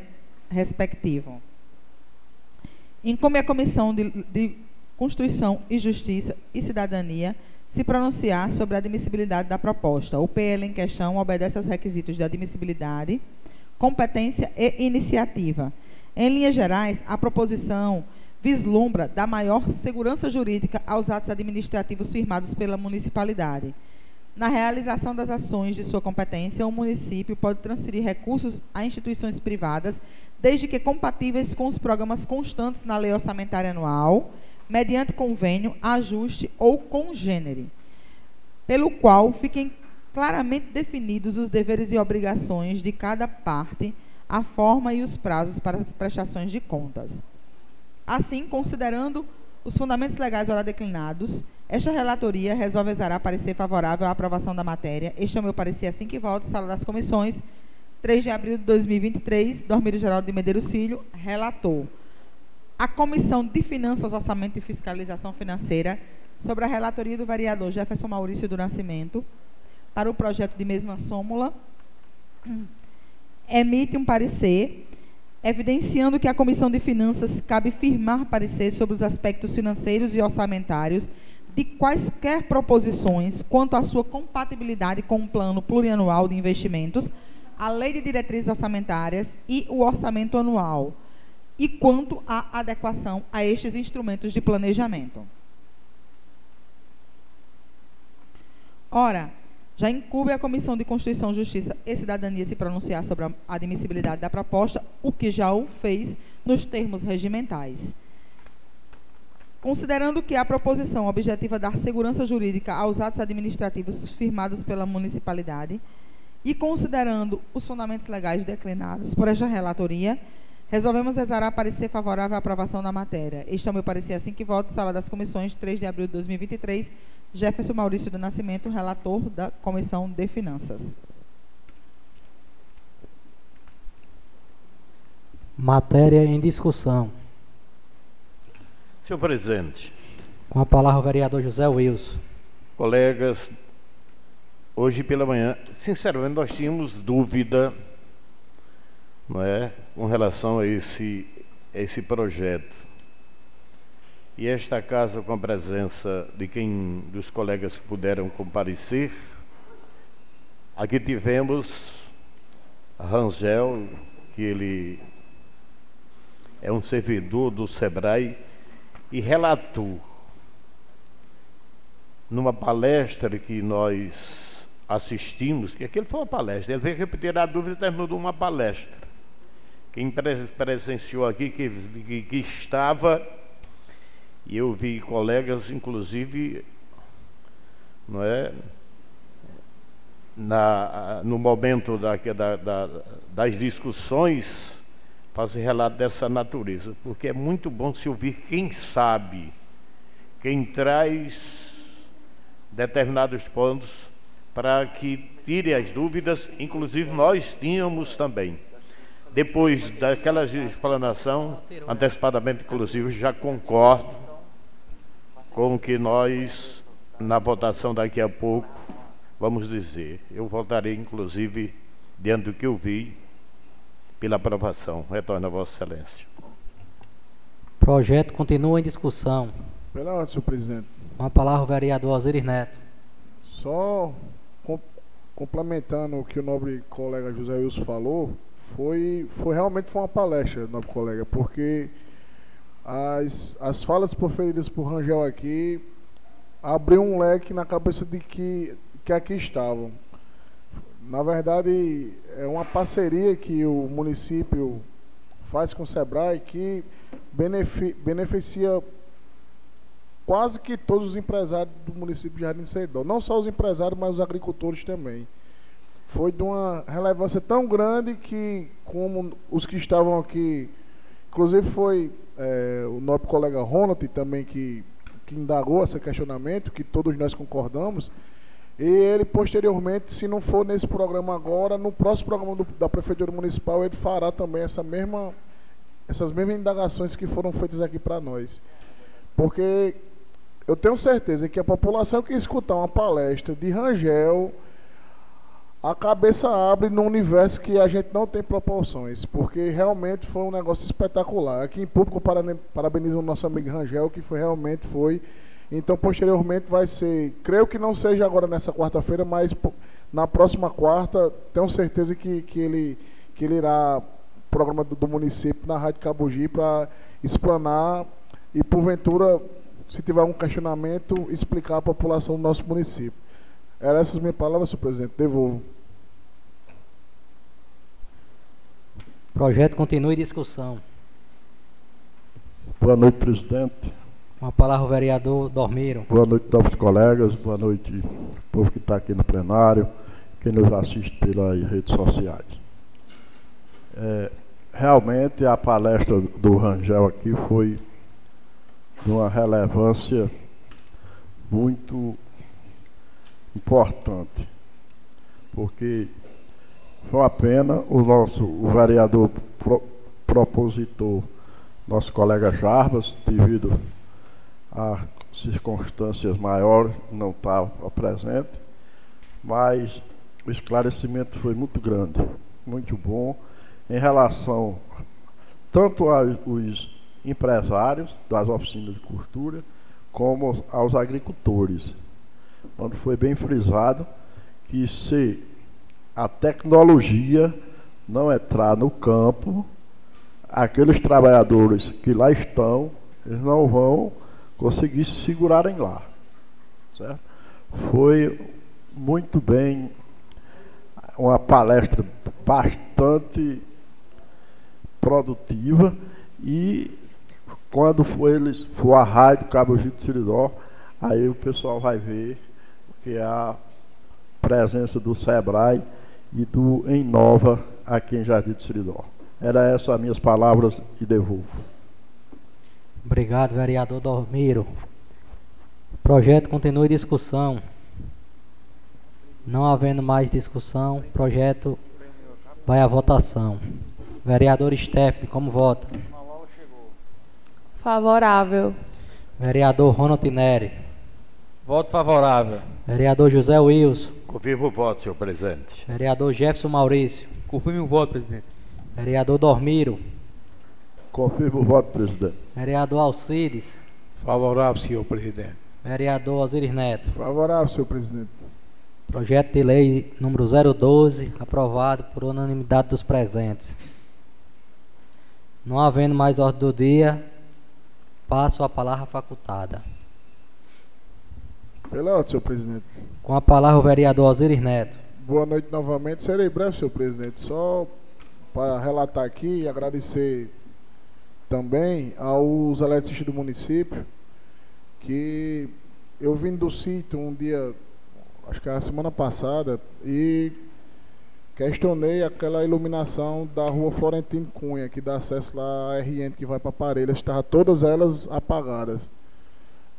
respectivo. Incumbe a Comissão de, de Constituição e Justiça e Cidadania se pronunciar sobre a admissibilidade da proposta. O PL em questão obedece aos requisitos de admissibilidade, competência e iniciativa. Em linhas gerais, a proposição vislumbra dar maior segurança jurídica aos atos administrativos firmados pela municipalidade. Na realização das ações de sua competência, o município pode transferir recursos a instituições privadas, desde que compatíveis com os programas constantes na lei orçamentária anual mediante convênio, ajuste ou congênere, pelo qual fiquem claramente definidos os deveres e obrigações de cada parte, a forma e os prazos para as prestações de contas. Assim, considerando os fundamentos legais ora declinados, esta relatoria resolve exarar parecer favorável à aprovação da matéria. Este é o meu parecer assim que volto, sala das comissões, 3 de abril de 2023, Dormir Geraldo de Medeiros Filho, relator a Comissão de Finanças, Orçamento e Fiscalização Financeira sobre a relatoria do vereador Jefferson Maurício do Nascimento para o projeto de mesma súmula, emite um parecer evidenciando que a Comissão de Finanças cabe firmar parecer sobre os aspectos financeiros e orçamentários de quaisquer proposições quanto à sua compatibilidade com o plano plurianual de investimentos, a lei de diretrizes orçamentárias e o orçamento anual, e quanto à adequação a estes instrumentos de planejamento. Ora, já incube a Comissão de Constituição, Justiça e Cidadania se pronunciar sobre a admissibilidade da proposta, o que já o fez nos termos regimentais. Considerando que a proposição objetiva dar segurança jurídica aos atos administrativos firmados pela municipalidade e considerando os fundamentos legais declinados por esta relatoria, Resolvemos exarar parecer favorável à aprovação da matéria. Este é o meu parecer assim que voto. Sala das Comissões, 3 de abril de 2023. Jefferson Maurício do Nascimento, relator da Comissão de Finanças. Matéria em discussão. Senhor presidente. Com a palavra o vereador José Wilson. Colegas, hoje pela manhã, sinceramente, nós tínhamos dúvida não é, com relação a esse, a esse projeto. E esta casa, com a presença de quem dos colegas que puderam comparecer, aqui tivemos Rangel, que ele é um servidor do SEBRAE e relatou numa palestra que nós assistimos, que aquele foi uma palestra, ele veio repetir a dúvida e terminou de uma palestra. Quem presenciou aqui, que, que, que estava, e eu vi colegas, inclusive, não é? Na, no momento da, da, da, das discussões, fazer relato dessa natureza, porque é muito bom se ouvir quem sabe, quem traz determinados pontos para que tire as dúvidas, inclusive nós tínhamos também. Depois daquela explanação, antecipadamente, inclusive, já concordo com o que nós, na votação daqui a pouco, vamos dizer. Eu votarei, inclusive, diante do que eu vi, pela aprovação. Retorno a Vossa Excelência. Projeto continua em discussão. Pela ordem, senhor presidente. Com a palavra o vereador Osiris Neto. Só com, complementando o que o nobre colega José Wilson falou, foi, foi realmente foi uma palestra, nobre colega, porque as, as falas proferidas por Rangel aqui abriu um leque na cabeça de que, que aqui estavam. Na verdade, é uma parceria que o município faz com o SEBRAE que beneficia, quase que todos os empresários do município de Jardim Seridó. Não só os empresários, mas os agricultores também. Foi de uma relevância tão grande que, como os que estavam aqui, inclusive foi é, o nosso colega Ronald também que, que indagou esse questionamento, que todos nós concordamos, e ele, posteriormente, se não for nesse programa agora, no próximo programa do, da Prefeitura Municipal, ele fará também essa mesma, essas mesmas indagações que foram feitas aqui para nós. Porque eu tenho certeza que a população que escutar uma palestra de Rangel, a cabeça abre no universo que a gente não tem proporções, porque realmente foi um negócio espetacular. Aqui em público parabenizo o nosso amigo Rangel, que foi realmente foi então, posteriormente vai ser, creio que não seja agora nessa quarta-feira, mas na próxima quarta, tenho certeza que, que, ele, que ele irá programa do, do município na Rádio Cabugi para explanar e, porventura, se tiver um questionamento, explicar à população do nosso município. Eram essas minhas palavras, senhor presidente. Devolvo. Projeto continua em discussão. Boa noite, presidente. Uma palavra, vereador Dormiro. Boa noite, novos colegas. Boa noite, povo que está aqui no plenário, quem nos assiste pelas redes sociais. É, realmente, a palestra do Rangel aqui foi de uma relevância muito importante, porque foi uma pena o nosso o vereador pro, propositor, nosso colega Jarbas, devido a circunstâncias maiores não estava presente, mas o esclarecimento foi muito grande, muito bom, em relação tanto aos empresários das oficinas de costura, como aos agricultores. Quando foi bem frisado que se a tecnologia não entrar no campo, aqueles trabalhadores que lá estão, eles não vão conseguir se segurarem lá. Certo? Foi muito bem, uma palestra bastante produtiva e quando for eles a rádio Cabo Gito Siridó, aí o pessoal vai ver que é a presença do Sebrae e do Enova aqui em Jardim do Siridó. Era essas as minhas palavras e devolvo. Obrigado, vereador Dormiro. O projeto continua em discussão. Não havendo mais discussão, o projeto vai à votação. Vereador Stephanie, como vota? Favorável. Vereador Ronald Neri. Voto favorável. Vereador José Wilson. Confirmo o voto, senhor presidente. Vereador Jefferson Maurício. Confirme o voto, presidente. Vereador Dormiro. Confirmo o voto, presidente. Vereador Alcides. Favorável, senhor presidente. Vereador Osiris Neto. Favorável, senhor presidente. Projeto de lei número 012, aprovado por unanimidade dos presentes. Não havendo mais ordem do dia, passo a palavra facultada. Pela ordem, senhor presidente. Com a palavra o vereador Osiris Neto. Boa noite novamente. Serei breve, senhor presidente. Só para relatar aqui e agradecer também aos eletricistas do município, que eu vim do sítio um dia, acho que a semana passada, e questionei aquela iluminação da rua Florentino Cunha, que dá acesso lá à RN que vai para Parelhas, estavam todas elas apagadas.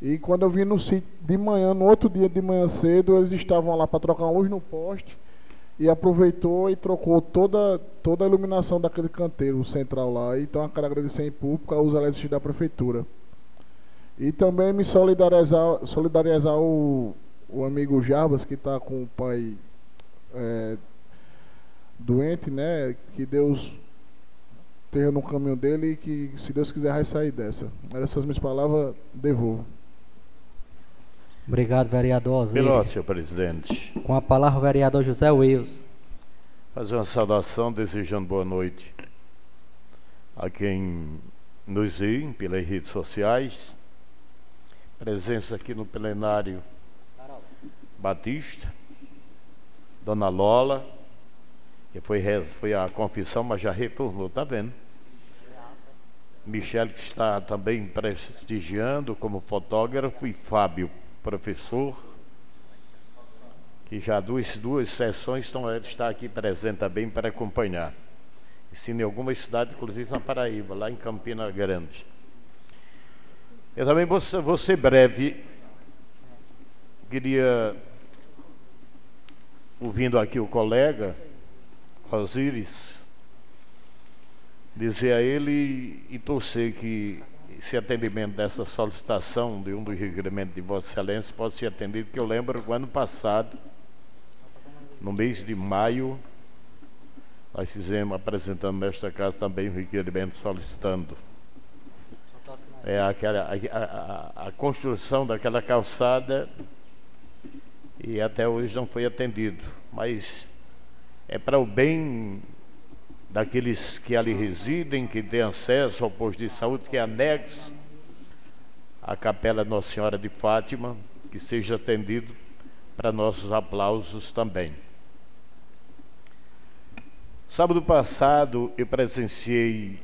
E quando eu vim no sítio de manhã, no outro dia de manhã cedo, eles estavam lá para trocar uma luz no poste e aproveitou e trocou toda, toda a iluminação daquele canteiro central lá. Então eu quero agradecer em público aos elétricos da prefeitura. E também me solidarizar, solidarizar o, o amigo Jarbas, que está com o pai é, doente, né? Que Deus esteja no caminho dele e que, se Deus quiser, vai sair dessa. Essas minhas palavras, devolvo. Obrigado, vereador Osiris. Pelo senhor presidente. Com a palavra, o vereador José Wills. Fazer uma saudação, desejando boa noite a quem nos vê pelas redes sociais. Presença aqui no plenário Batista, Dona Lola, que foi, foi a confissão, mas já retornou, tá vendo? Michele, que está também prestigiando como fotógrafo, e Fábio professor, que já duas, duas sessões estão, está aqui presente também para acompanhar. Ensina em alguma cidade, inclusive na Paraíba, lá em Campina Grande. Eu também vou, vou ser breve. Queria, ouvindo aqui o colega, Osiris, dizer a ele e torcer que esse atendimento dessa solicitação de um dos requerimentos de Vossa Excelência pode ser atendido, que eu lembro que o ano passado, no mês de maio, nós fizemos, apresentando nesta casa também um requerimento solicitando é, aquela, a, a, a construção daquela calçada e até hoje não foi atendido. Mas é para o bem daqueles que ali residem, que têm acesso ao posto de saúde, que é anexo à Capela Nossa Senhora de Fátima, que seja atendido para nossos aplausos também. Sábado passado eu presenciei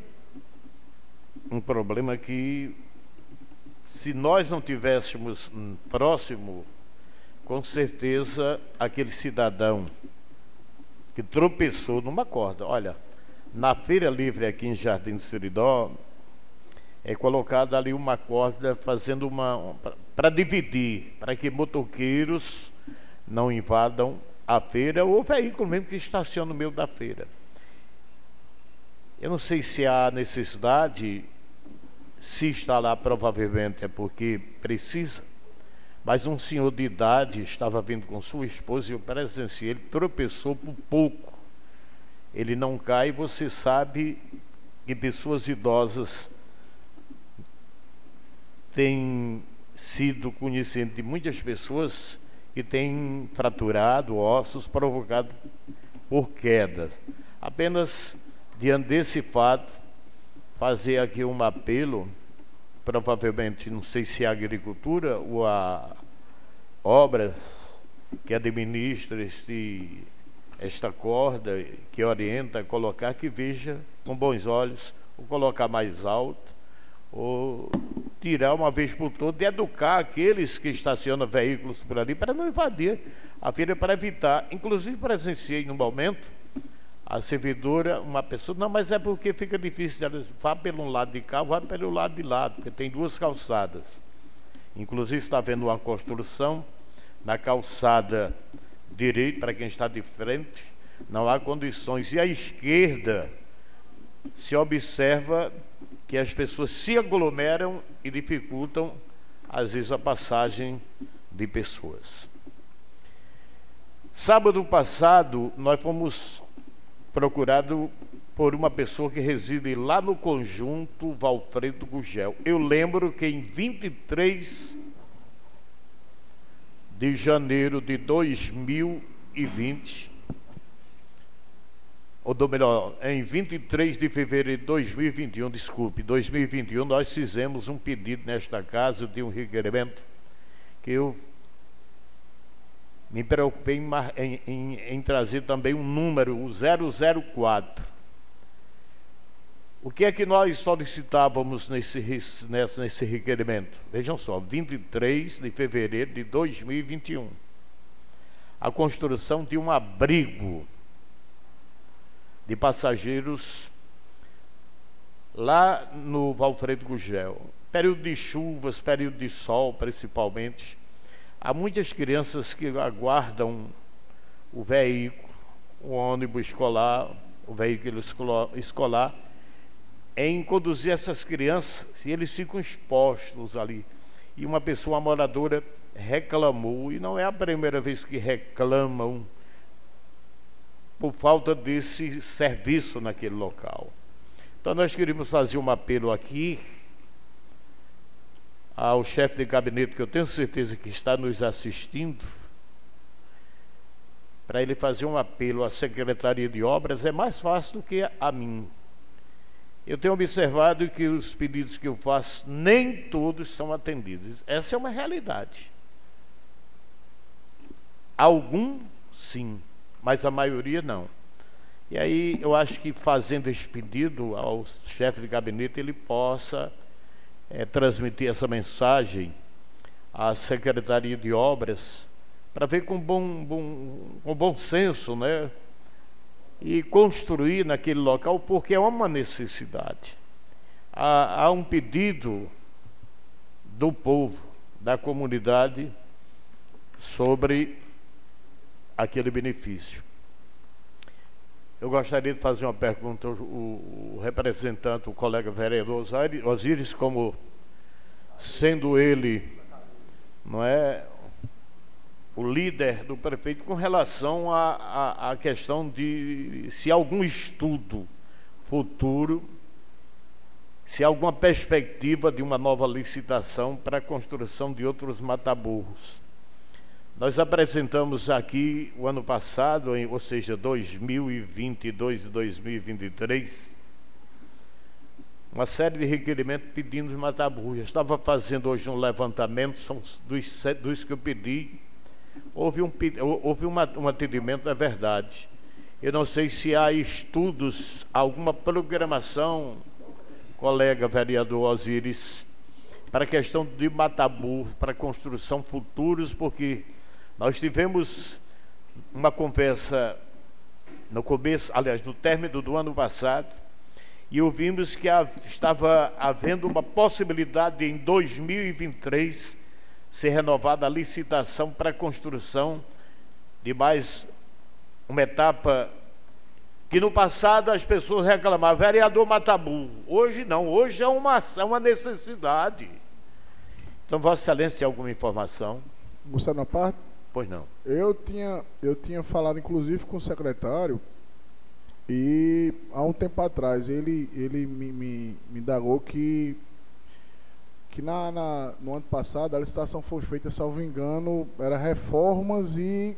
um problema que, se nós não tivéssemos próximo, com certeza aquele cidadão que tropeçou numa corda, olha, na Feira Livre aqui em Jardim do Seridó, é colocada ali uma corda fazendo uma. para dividir, para que motoqueiros não invadam a feira ou veículo mesmo que estaciona no meio da feira. Eu não sei se há necessidade, se está lá provavelmente é porque precisa, mas um senhor de idade estava vindo com sua esposa e eu presenciei, ele tropeçou por pouco ele não cai, você sabe que pessoas idosas têm sido conhecendo de muitas pessoas que têm fraturado ossos provocados por quedas. Apenas diante desse fato, fazer aqui um apelo, provavelmente, não sei se é a agricultura ou a obras que administra este esta corda que orienta a colocar, que veja com bons olhos, ou colocar mais alto, ou tirar uma vez por todas e educar aqueles que estacionam veículos por ali para não invadir a feira, para evitar. Inclusive presenciei no momento a servidora, uma pessoa, não, mas é porque fica difícil, ela vá pelo lado de cá, vá pelo lado de lá, porque tem duas calçadas. Inclusive está havendo uma construção na calçada direito, para quem está de frente, não há condições. E à esquerda se observa que as pessoas se aglomeram e dificultam, às vezes, a passagem de pessoas. Sábado passado, nós fomos procurados por uma pessoa que reside lá no conjunto Valfredo Gugel. Eu lembro que em 23 de janeiro de 2020, ou melhor, em 23 de fevereiro de 2021, desculpe, 2021, nós fizemos um pedido nesta casa de um requerimento que eu me preocupei em, em, em, em trazer também um número, o 004 o que é que nós solicitávamos nesse, nesse, nesse requerimento? Vejam só, 23 de fevereiro de 2021. A construção de um abrigo de passageiros lá no Valfredo Gugel. período de chuvas, período de sol, principalmente, há muitas crianças que aguardam o veículo, o ônibus escolar, o veículo escolar, em conduzir essas crianças, e eles ficam expostos ali. E uma pessoa moradora reclamou, e não é a primeira vez que reclamam por falta desse serviço naquele local. Então nós queríamos fazer um apelo aqui ao chefe de gabinete, que eu tenho certeza que está nos assistindo, para ele fazer um apelo à Secretaria de Obras, é mais fácil do que a mim. Eu tenho observado que os pedidos que eu faço, nem todos são atendidos. Essa é uma realidade. Algum, sim mas a maioria não. E aí eu acho que fazendo esse pedido ao chefe de gabinete, ele possa é, transmitir essa mensagem à Secretaria de Obras, para ver com bom, bom, com bom senso, né? E construir naquele local, porque é uma necessidade. Há, há um pedido do povo, da comunidade, sobre aquele benefício. Eu gostaria de fazer uma pergunta o representante, o colega vereador Osíris, como sendo ele, não é, o líder do prefeito, com relação à questão de se algum estudo futuro, se alguma perspectiva de uma nova licitação para a construção de outros mataburros. Nós apresentamos aqui o ano passado, ou seja, 2022 e 2023, uma série de requerimentos pedindo matar burros. Estava fazendo hoje um levantamento, são dos, dos que eu pedi. Houve um, houve uma, um atendimento, é verdade. Eu não sei se há estudos, alguma programação, colega vereador Osíris, para a questão de matar burro, para construção futuros, porque nós tivemos uma conversa no começo, aliás, no término do ano passado, e ouvimos que estava havendo uma possibilidade de, em 2023 ser renovada a licitação para a construção de mais uma etapa que no passado as pessoas reclamavam, vereador Matabu. Hoje não, hoje é uma, é uma necessidade. Então, Vossa Excelência tem alguma informação? Gustavo parte? Pois não. Eu tinha, eu tinha falado, inclusive, com o secretário, e há um tempo atrás ele, ele me, me, me indagou que, que na, na, no ano passado a licitação foi feita, salvo engano, era reformas e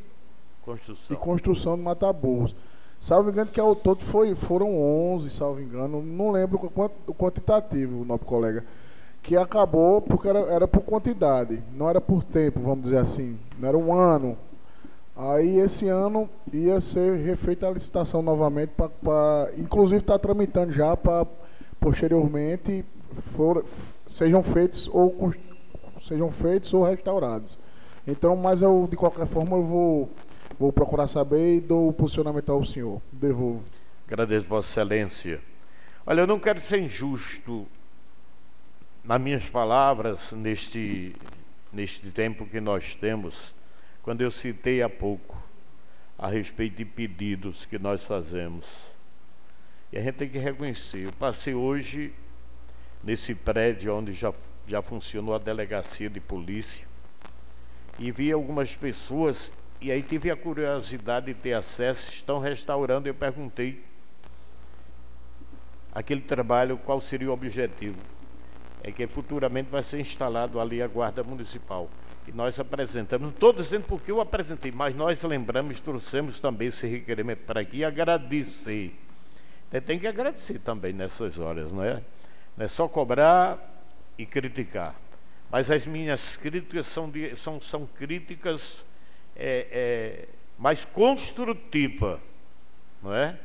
construção, e construção de mataburros. Salvo engano que ao todo foi, foram 11, salvo engano, não lembro o, quant, o quantitativo, nosso colega que acabou porque era, era por quantidade, não era por tempo, vamos dizer assim, não era um ano. Aí esse ano ia ser refeita a licitação novamente, para inclusive está tramitando já para posteriormente for, sejam feitos ou sejam feitos ou restaurados. Então, mas eu de qualquer forma eu vou, vou procurar saber e dou o posicionamento ao senhor. Devolvo. Agradeço, Vossa Excelência. Olha, eu não quero ser injusto nas minhas palavras, neste, neste tempo que nós temos, quando eu citei há pouco a respeito de pedidos que nós fazemos. E a gente tem que reconhecer. Eu passei hoje nesse prédio onde já, já funcionou a delegacia de polícia e vi algumas pessoas, e aí tive a curiosidade de ter acesso, estão restaurando. Eu perguntei aquele trabalho, qual seria o objetivo é que futuramente vai ser instalado ali a Guarda Municipal. E nós apresentamos, não estou dizendo porque eu apresentei, mas nós lembramos, trouxemos também esse requerimento para aqui e agradecer. Tem que agradecer também nessas horas, não é? Não é só cobrar e criticar. Mas as minhas críticas são, de, são, são críticas é, é, mais construtivas, não é?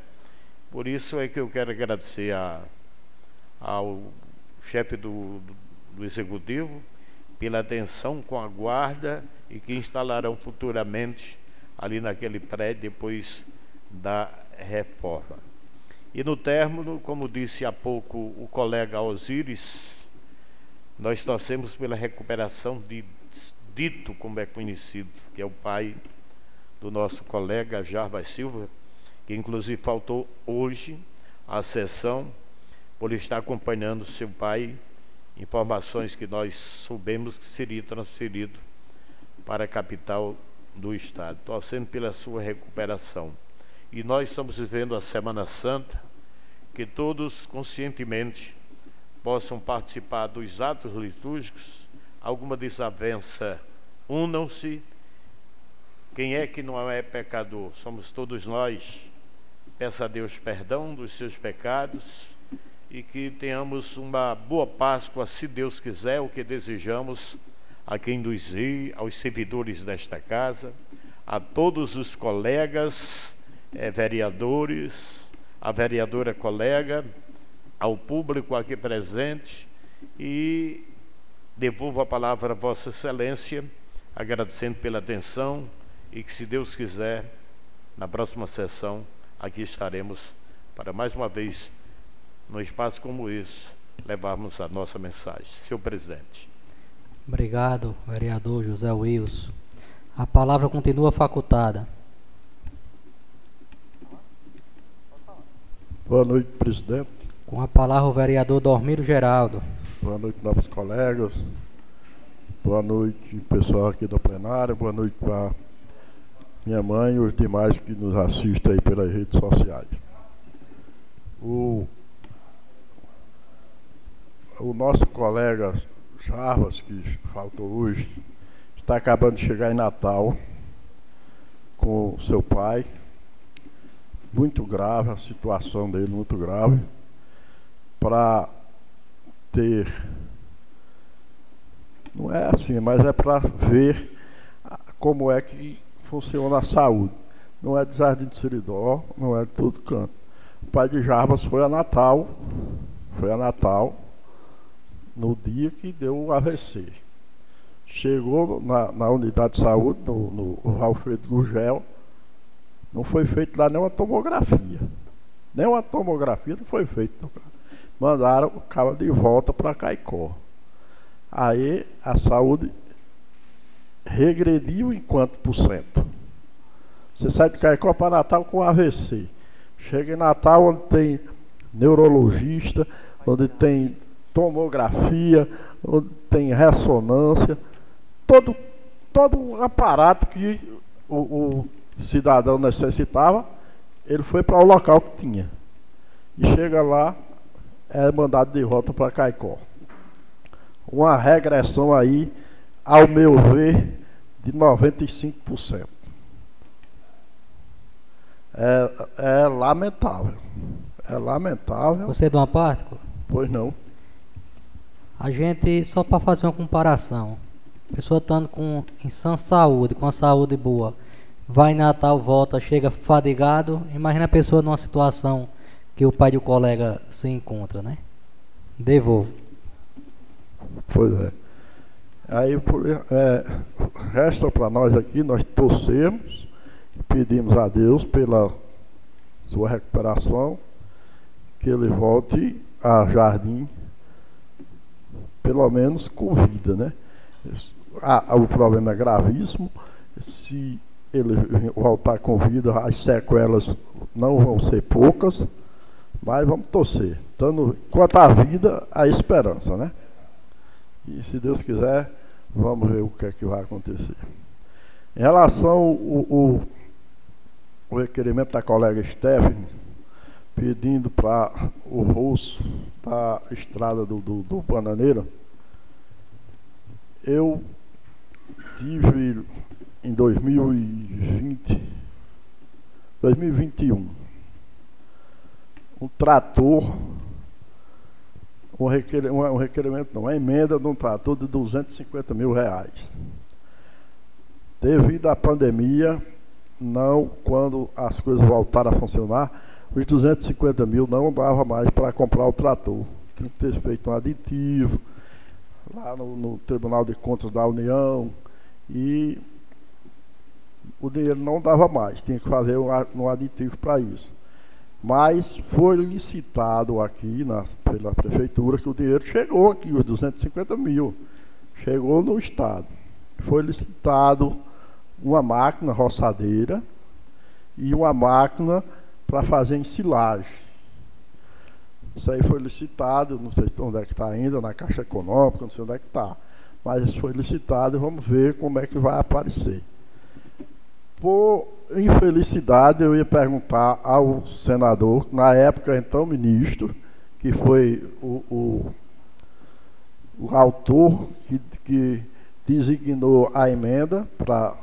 Por isso é que eu quero agradecer a, ao chefe do, do, do Executivo, pela atenção com a guarda e que instalarão futuramente ali naquele prédio depois da reforma. E no término, como disse há pouco o colega Osíris, Nós torcemos pela recuperação de Dito, como é conhecido, que é o pai do nosso colega Jarbas Silva, que inclusive faltou hoje à sessão por estar acompanhando seu pai, informações que nós soubemos que seria transferido para a capital do estado, torcendo pela sua recuperação. E nós estamos vivendo a Semana Santa, que todos conscientemente possam participar dos atos litúrgicos alguma desavença, unam-se. Quem é que não é pecador? Somos todos nós. Peça a Deus perdão dos seus pecados e que tenhamos uma boa Páscoa, se Deus quiser, o que desejamos a quem nos vê, aos servidores desta casa, a todos os colegas, eh, vereadores, a vereadora colega, ao público aqui presente e Devolvo a palavra a Vossa Excelência, agradecendo pela atenção e que, se Deus quiser, na próxima sessão, aqui estaremos para mais uma vez, num espaço como esse, levarmos a nossa mensagem. Senhor Presidente. Obrigado, vereador José Wilson. A palavra continua facultada. Boa noite, presidente. Com a palavra o vereador Dormiro Geraldo. Boa noite, novos colegas. Boa noite, pessoal aqui do plenário. Boa noite para minha mãe e os demais que nos assistem aí pelas redes sociais. O, o nosso colega Charvas, que faltou hoje, está acabando de chegar em Natal com seu pai. Muito grave, a situação dele muito grave. Para ter. Não é assim, mas é para ver como é que funciona a saúde. Não é de Jardim de Seridó, não é de todo canto. O pai de Jarbas foi a Natal, foi a Natal, no dia que deu o AVC. Chegou na, na unidade de saúde, no, no Alfredo Gurgel, não foi feita lá nenhuma tomografia. Nenhuma tomografia não foi feita mandaram o cara de volta para Caicó. Aí a saúde regrediu em quanto por cento? Você sai de Caicó para Natal com AVC. Chega em Natal onde tem neurologista, onde tem tomografia, onde tem ressonância, todo, todo um aparato que o, o cidadão necessitava, ele foi para o local que tinha. E chega lá, é mandado de volta para Caicó. Uma regressão aí, ao meu ver, de 95%. É, é lamentável. É lamentável. Você é de uma parte? Pois não. A gente, só para fazer uma comparação, pessoa estando com em sã saúde, com a saúde boa, vai Natal, volta, chega fadigado, imagina a pessoa numa situação que o pai do colega se encontra, né? Devolvo. Pois é. Aí é, resta para nós aqui, nós torcemos, pedimos a Deus pela sua recuperação, que ele volte a Jardim, pelo menos com vida, né? Ah, o problema é gravíssimo. Se ele voltar com vida, as sequelas não vão ser poucas. Mas vamos torcer. Dando, enquanto a vida, a esperança, né? E se Deus quiser, vamos ver o que é que vai acontecer. Em relação ao o, o requerimento da colega Stephanie, pedindo para o rosto da estrada do, do, do Bananeira, eu tive em 2020, 2021, um trator, um, requer, um requerimento, não, uma emenda de um trator de 250 mil reais. Devido à pandemia, não, quando as coisas voltaram a funcionar, os 250 mil não dava mais para comprar o trator. Tinha que ter feito um aditivo lá no, no Tribunal de Contas da União e o dinheiro não dava mais, tinha que fazer um, aditivo para isso. Mas foi licitado aqui na, pela prefeitura que o dinheiro chegou aqui, os 250 mil. Chegou no Estado. Foi licitado uma máquina roçadeira e uma máquina para fazer ensilagem. Isso aí foi licitado, não sei onde é que está ainda, na Caixa Econômica, não sei onde é que está. Mas foi licitado e vamos ver como é que vai aparecer. Por infelicidade, eu ia perguntar ao senador, na época então ministro, que foi o, o, o autor que, que designou a emenda para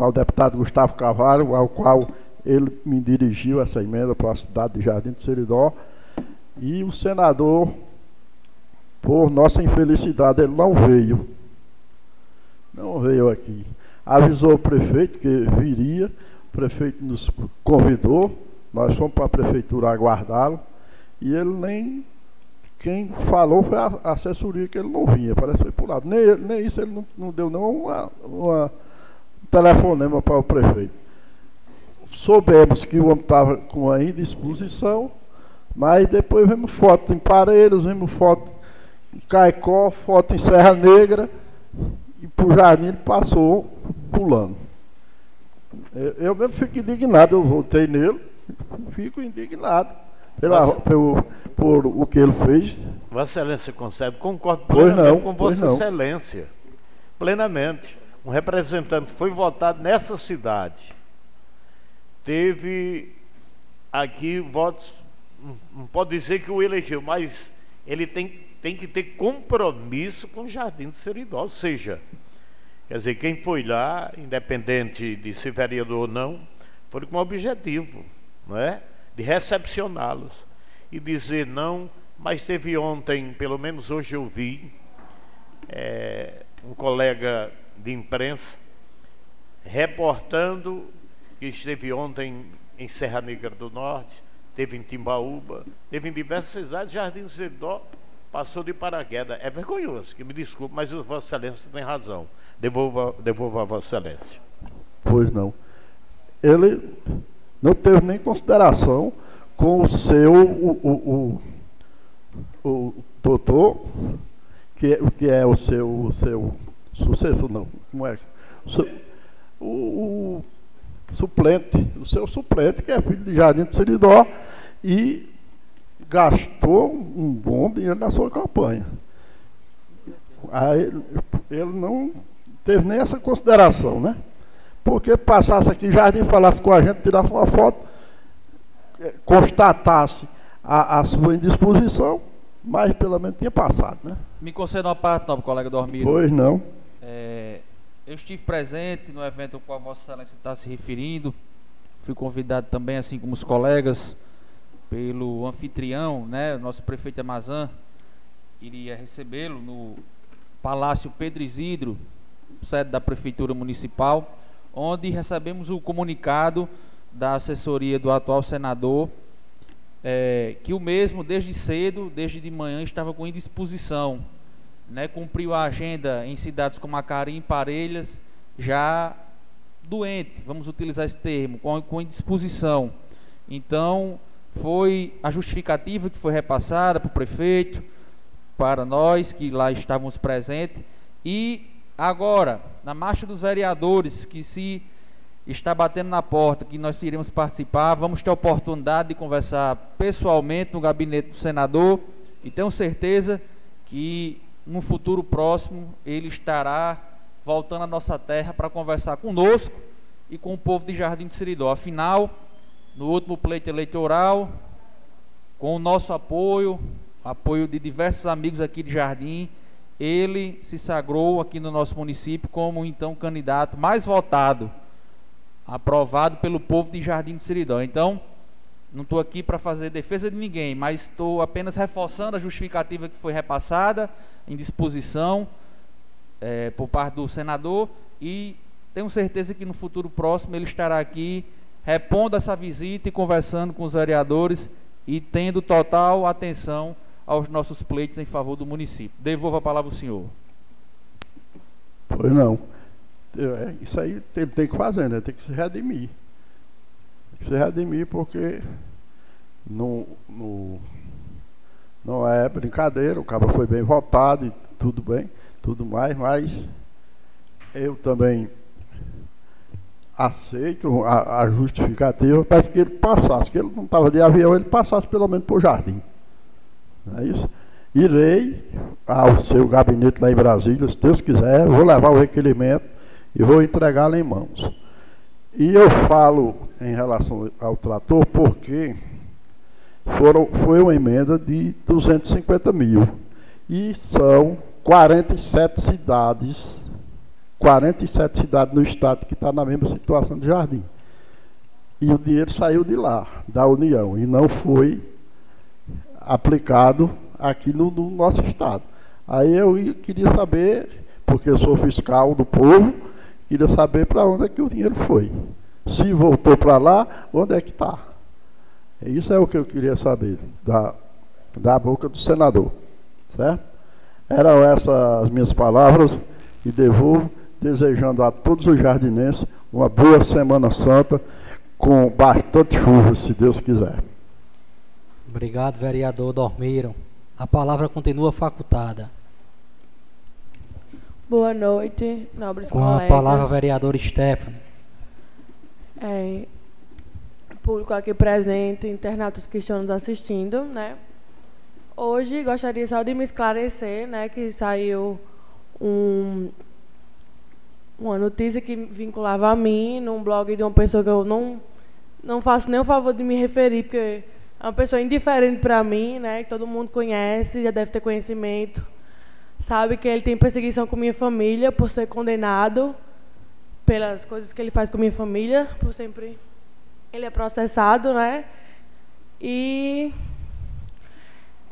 o deputado Gustavo Carvalho, ao qual ele me dirigiu essa emenda para a cidade de Jardim de Seridó, e o senador, por nossa infelicidade, ele não veio. Não veio aqui. Avisou o prefeito que viria, o prefeito nos convidou, nós fomos para a prefeitura aguardá-lo, e ele nem. Quem falou foi a assessoria que ele não vinha, parece que foi por lado. Nem, nem isso ele não, não deu não uma, uma telefonema para o prefeito. Soubemos que o homem estava com a indisposição, mas depois vemos foto em Parelhos, vemos foto em Caicó, foto em Serra Negra, e por Jardim ele passou pulando. Eu, eu mesmo fico indignado, eu voltei nele, fico indignado pela, pelo, por o que ele fez. Vossa Excelência concebe, concordo Pois não, com Vossa. Excelência. Plenamente. Um representante foi votado nessa cidade. Teve aqui votos, não- não pode dizer que o elegeu, mas ele tem, tem que ter compromisso com o Jardim de Seridó. Ou seja, quer dizer, quem foi lá, independente de ser vereador ou não, foi com o objetivo, não é? De recepcioná-los e dizer não, mas teve ontem, pelo menos hoje eu vi, é, um colega de imprensa reportando que esteve ontem em Serra Negra do Norte, teve em Timbaúba, teve em diversas cidades, Jardim do Seridó passou de paraquedas. É vergonhoso, que me desculpe, mas Vossa Excelência tem razão. Devolva, devolva a Vossa Excelência. Pois não. Ele não teve nem consideração com o seu, o, o, o, o doutor, que, é- que é o seu, o seu sucessor, não, como é? O- o suplente, o seu suplente, que é filho de Jardim de Seridó, e gastou um bom dinheiro na sua campanha. Aí, ele não teve nem essa consideração, né? Porque passasse aqui Jardim, falasse com a gente, tirasse uma foto, eh, constatasse a, a sua indisposição, mas pelo menos tinha passado, né? Me conceda uma parte, nobre colega Dormir. Pois não. É, eu estive presente no evento ao qual Vossa Excelência está se referindo. Fui convidado também, assim como os colegas, pelo anfitrião, né, nosso prefeito Amazã, iria recebê-lo no Palácio Pedro Isidro, sede da Prefeitura Municipal, onde recebemos o comunicado da assessoria do atual senador, é, que o mesmo, desde cedo, desde de manhã, estava com indisposição né, cumpriu a agenda em cidades como Acari e Parelhas, já doente, vamos utilizar esse termo, com, com indisposição. Então, foi a justificativa que foi repassada para o prefeito, para nós que lá estávamos presentes, e agora, na marcha dos vereadores, que se está batendo na porta, que nós iremos participar, vamos ter a oportunidade de conversar pessoalmente no gabinete do senador, e tenho certeza que no futuro próximo ele estará voltando à nossa terra para conversar conosco e com o povo de Jardim de Seridó. Afinal, no último pleito eleitoral, com o nosso apoio, apoio de diversos amigos aqui de Jardim, ele se sagrou aqui no nosso município como então candidato mais votado, aprovado pelo povo de Jardim de Seridó. Então, não estou aqui para fazer defesa de ninguém, mas estou apenas reforçando a justificativa que foi repassada em disposição eh, por parte do senador e tenho certeza que no futuro próximo ele estará aqui repondo essa visita e conversando com os vereadores e tendo total atenção aos nossos pleitos em favor do município. Devolvo a palavra ao senhor. Pois não. É, Isso aí tem, tem que fazer, né? Tem que se redimir. Se redimir porque no, no, não é brincadeira, o cara foi bem votado e tudo bem, tudo mais, mas eu também aceito a, a justificativa para que ele passasse, que ele não estava de avião, ele passasse pelo menos por jardim. Não é isso? Irei ao seu gabinete lá em Brasília, se Deus quiser, vou levar o requerimento e vou entregá-lo em mãos. E eu falo em relação ao trator porque foram, foi uma emenda de 250 mil. E são 47 cidades, 47 cidades no estado que está na mesma situação de jardim. E o dinheiro saiu de lá, da União, e não foi aplicado aqui no, no nosso estado. Aí eu queria saber, porque eu sou fiscal do povo, queria saber para onde é que o dinheiro foi. Se voltou para lá, onde é que está? Isso é o que eu queria saber da, da boca do senador. Certo? Eram essas as minhas palavras e devolvo, desejando a todos os jardinenses uma boa Semana Santa, com bastante chuva, se Deus quiser. Obrigado, vereador Dormiram. A palavra continua facultada. Boa noite, nobres Com colegas. a palavra, vereador Stephanie. É, público aqui presente, internautas que estão nos assistindo, né? Hoje gostaria só de me esclarecer, né, que saiu um, uma notícia que vinculava a mim num blog de uma pessoa que eu não não faço nem o favor de me referir, porque é uma pessoa indiferente para mim, né, que todo mundo conhece, já deve ter conhecimento, sabe que ele tem perseguição com minha família por ser condenado pelas coisas que ele faz com minha família, por sempre ele é processado, né? E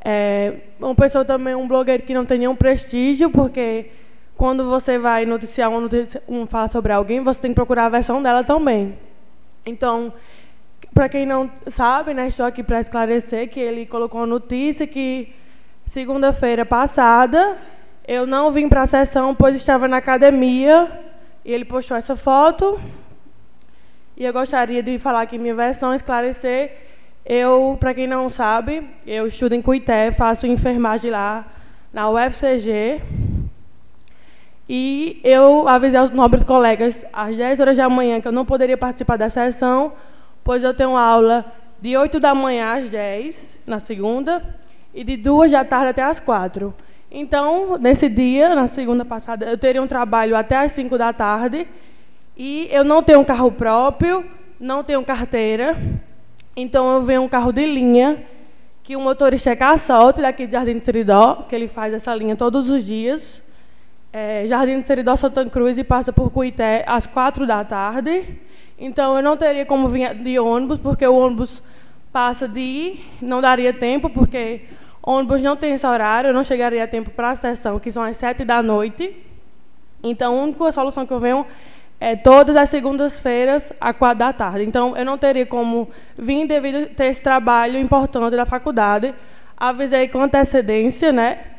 é, uma pessoa também, um blogueiro que não tem nenhum prestígio, porque quando você vai noticiar um, notici um fala sobre alguém, você tem que procurar a versão dela também. Então, para quem não sabe, né, estou aqui para esclarecer que ele colocou uma notícia que segunda-feira passada eu não vim para a sessão, pois estava na academia e ele postou essa foto. E eu gostaria de falar aqui minha versão, esclarecer. Eu, para quem não sabe, eu estudo em Cuité, faço enfermagem lá na UFCG. E eu avisei aos nobres colegas às 10 horas da manhã que eu não poderia participar da sessão, pois eu tenho aula de 8 da manhã às 10, na segunda, e de 2 da tarde até às 4. Então, nesse dia, na segunda passada, eu teria um trabalho até às 5 da tarde e eu não tenho carro próprio, não tenho carteira. Então, eu venho um carro de linha que o motorista é Cassolte, daqui de Jardim de Seridó, que ele faz essa linha todos os dias. É, Jardim de Seridó, Santa Cruz e passa por Cuité às 4 da tarde. Então, eu não teria como vir de ônibus, porque o ônibus passa de ir, não daria tempo, porque ônibus não tem esse horário, eu não chegaria a tempo para a sessão, que são às sete da noite. Então, a única solução que eu venho é todas as segundas-feiras, às quatro da tarde. Então, eu não teria como vir devido a ter esse trabalho importante da faculdade. Avisei com antecedência, né?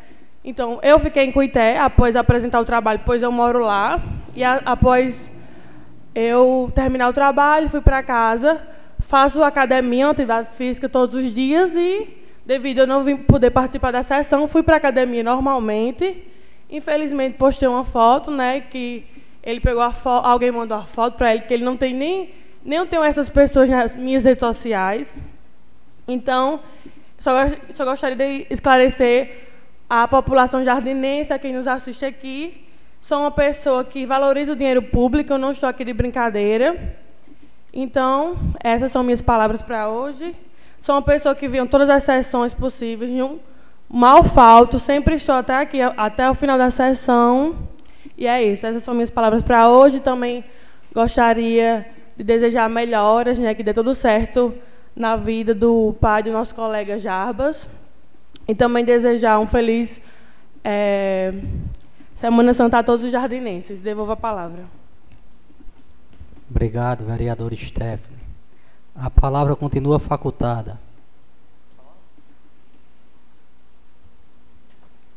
Então, eu fiquei em Cuité após apresentar o trabalho, pois eu moro lá. E a, após eu terminar o trabalho, fui para casa, faço academia, atividade física todos os dias e devido a eu não vim poder participar da sessão, fui para a academia normalmente. Infelizmente, postei uma foto, né, que ele pegou a foto, alguém mandou a foto para ele, que ele não tem nem, nem eu tenho essas pessoas nas minhas redes sociais. Então, só, só gostaria de esclarecer a população jardinense, a quem nos assiste aqui. Sou uma pessoa que valoriza o dinheiro público, eu não estou aqui de brincadeira. Então, essas são minhas palavras para hoje. Sou uma pessoa que vem todas as sessões possíveis, não mal falto, sempre estou até aqui, até o final da sessão. E é isso, essas são minhas palavras para hoje. Também gostaria de desejar melhoras, né, que dê tudo certo na vida do pai do nosso colega Jarbas. E também desejar um feliz é, Semana Santa a todos os jardinenses. Devolvo a palavra. Obrigado, vereador Stephanie. A palavra continua facultada.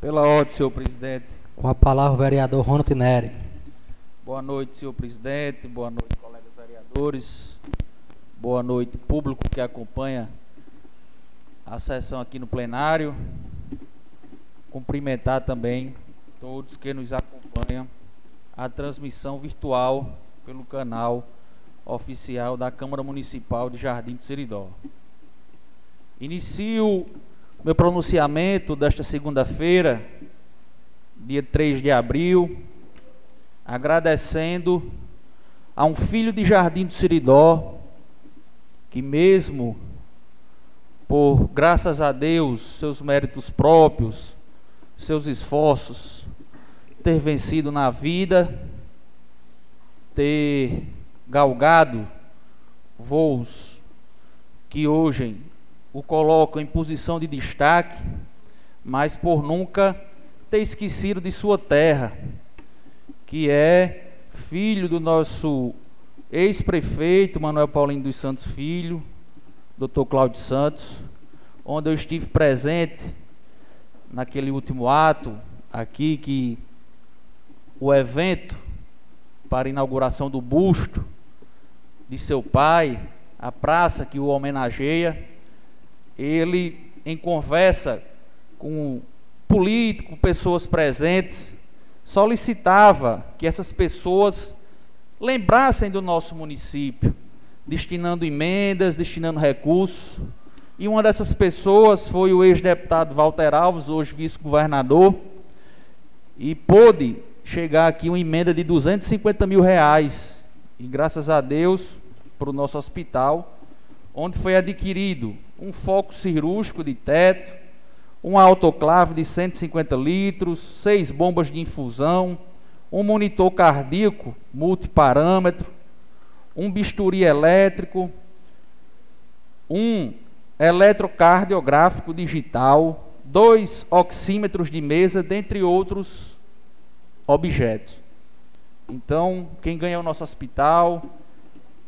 Pela ordem, senhor presidente. Com a palavra, o vereador Ronald Neri. Boa noite, senhor presidente. Boa noite, colegas vereadores. Boa noite, público que acompanha a sessão aqui no plenário. Cumprimentar também todos que nos acompanham a transmissão virtual pelo canal oficial da Câmara Municipal de Jardim do Seridó. Inicio meu pronunciamento desta segunda-feira, dia 3 de abril, agradecendo a um filho de Jardim do Seridó, que mesmo por graças a Deus, seus méritos próprios, seus esforços, ter vencido na vida, ter galgado voos que hoje o colocam em posição de destaque, mas por nunca ter esquecido de sua terra, que é filho do nosso ex-prefeito Manuel Paulinho dos Santos Filho, Dr. Cláudio Santos, onde eu estive presente naquele último ato aqui que o evento para a inauguração do busto de seu pai, a praça que o homenageia, ele em conversa com político, pessoas presentes, solicitava que essas pessoas lembrassem do nosso município, destinando emendas, destinando recursos. E uma dessas pessoas foi o ex-deputado Walter Alves, hoje vice-governador, e pôde chegar aqui uma emenda de 250 mil reais. E graças a Deus, para o nosso hospital, onde foi adquirido um foco cirúrgico de teto, um autoclave de 150 litros, seis bombas de infusão, um monitor cardíaco multiparâmetro, um bisturi elétrico, um eletrocardiográfico digital, dois oxímetros de mesa, dentre outros objetos. Então, quem ganha o nosso hospital,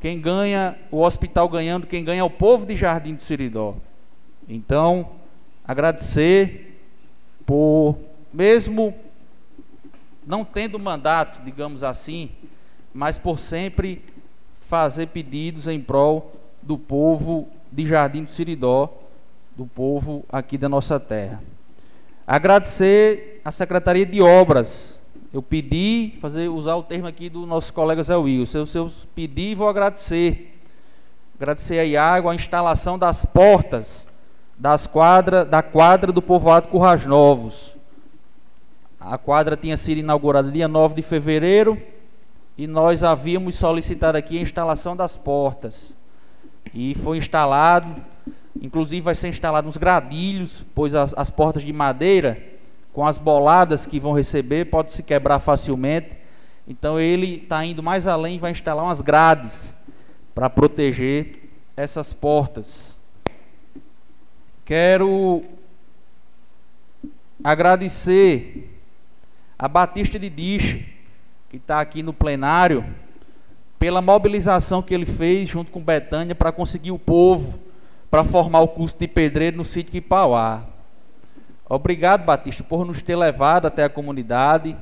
quem ganha, o hospital ganhando, quem ganha é o povo de Jardim do Siridó. Então, agradecer por, mesmo não tendo mandato, digamos assim, mas por sempre fazer pedidos em prol do povo de Jardim do Siridó, do povo aqui da nossa terra. Agradecer à Secretaria de Obras. Eu pedi, fazer usar o termo aqui do nosso colega Zé Wilson. Eu, eu pedi e vou agradecer. Agradecer a Iago a instalação das portas das quadra, da quadra do povoado Currais Novos. A quadra tinha sido inaugurada dia 9 de fevereiro e nós havíamos solicitado aqui a instalação das portas. E foi instalado, inclusive vai ser instalado uns gradilhos, pois as, as portas de madeira, com as boladas que vão receber, pode se quebrar facilmente. Então ele está indo mais além e vai instalar umas grades para proteger essas portas. Quero agradecer a Batista de Diche, que está aqui no plenário, pela mobilização que ele fez junto com Betânia para conseguir o povo para formar o curso de pedreiro no sítio Quipauá. Obrigado, Batista, por nos ter levado até a comunidade,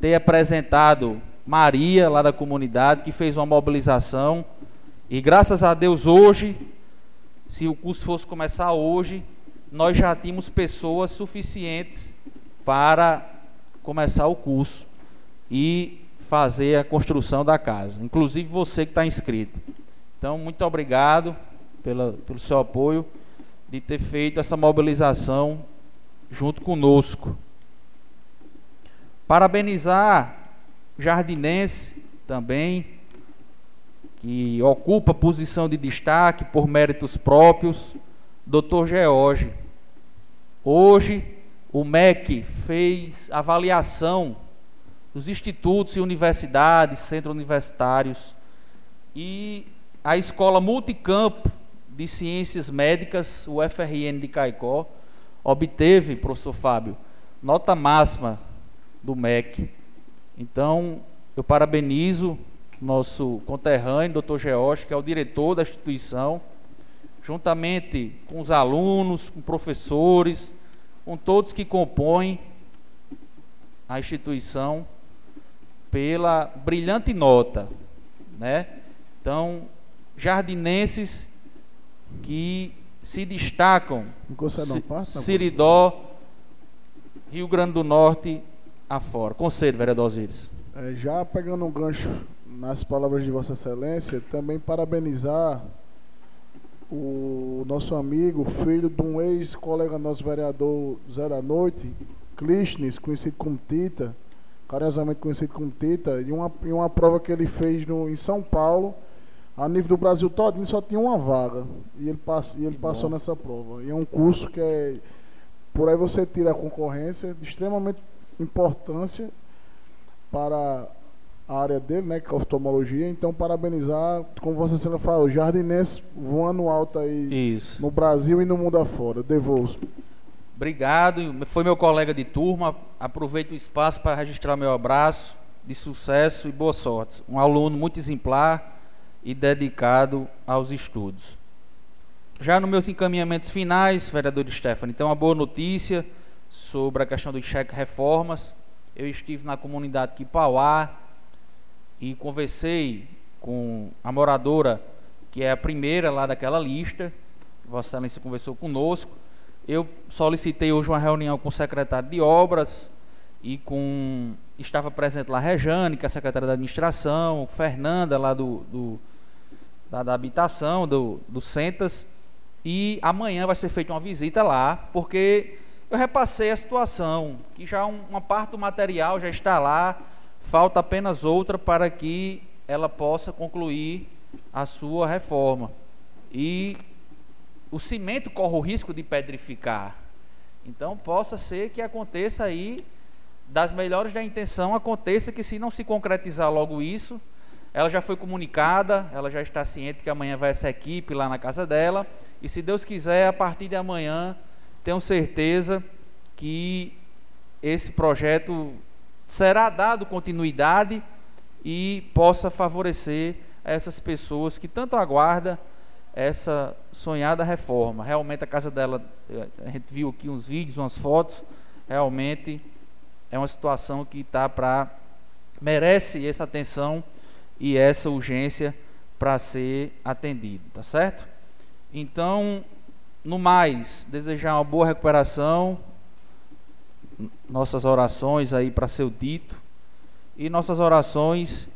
ter apresentado Maria lá da comunidade, que fez uma mobilização. E graças a Deus hoje, se o curso fosse começar hoje, nós já tínhamos pessoas suficientes para começar o curso. E fazer a construção da casa, inclusive você que está inscrito. Então, muito obrigado pela, pelo seu apoio de ter feito essa mobilização junto conosco. Parabenizar Jardinense também, que ocupa posição de destaque por méritos próprios, Dr. George. Hoje, o MEC fez avaliação os institutos e universidades, centros universitários e a Escola Multicampo de Ciências Médicas, o FRN de Caicó, obteve, professor Fábio, nota máxima do MEC. Então, eu parabenizo nosso conterrâneo, doutor George, que é o diretor da instituição, juntamente com os alunos, com professores, com todos que compõem a instituição, pela brilhante nota, né? Então, jardinenses que se destacam passa, Siridó, Rio Grande do Norte afora. Conselho, vereador Osiris. É, já pegando um gancho nas palavras de Vossa Excelência, também parabenizar o nosso amigo, filho de um ex-colega nosso vereador Zé da Noite, Clístenes, conhecido como Tita, carinhosamente conhecido como Tita, em uma, em uma prova que ele fez no, em São Paulo, a nível do Brasil todo, só tinha uma vaga. E ele, pass, e ele passou nessa prova. E é um curso que é. Por aí você tira a concorrência de extremamente importância para a área dele, né, que é a oftalmologia. Então, parabenizar, como você sempre falou, jardinense voando alto aí Isso. no Brasil e no mundo afora. Devolvo. Obrigado. Foi meu colega de turma. Aproveito o espaço para registrar meu abraço de sucesso e boa sorte. Um aluno muito exemplar e dedicado aos estudos. Já nos meus encaminhamentos finais, vereador Stephanie, tem uma boa notícia sobre a questão dos cheque reformas. Eu estive na comunidade Quipauá e conversei com a moradora, que é a primeira lá daquela lista. Vossa Excelência conversou conosco. Eu solicitei hoje uma reunião com o secretário de obras e com. Estava presente lá Rejane, que é a secretária da administração, Fernanda lá do, do da, da habitação, do, do Centas. E amanhã vai ser feita uma visita lá, porque eu repassei a situação, que já um- uma parte do material já está lá, falta apenas outra para que ela possa concluir a sua reforma. E o cimento corre o risco de pedrificar. Então possa ser que aconteça aí, das melhores da intenção, aconteça que se não se concretizar logo isso, ela já foi comunicada, ela já está ciente que amanhã vai essa equipe lá na casa dela. E se Deus quiser, a partir de amanhã, tenho certeza que esse projeto será dado continuidade e possa favorecer essas pessoas que tanto aguardam essa sonhada reforma. Realmente a casa dela, eh, a gente viu aqui uns vídeos, umas fotos, realmente é uma situação que está para merece essa atenção e essa urgência para ser atendido, tá certo? Então, no mais, desejar uma boa recuperação, nossas orações aí para seu dito e nossas orações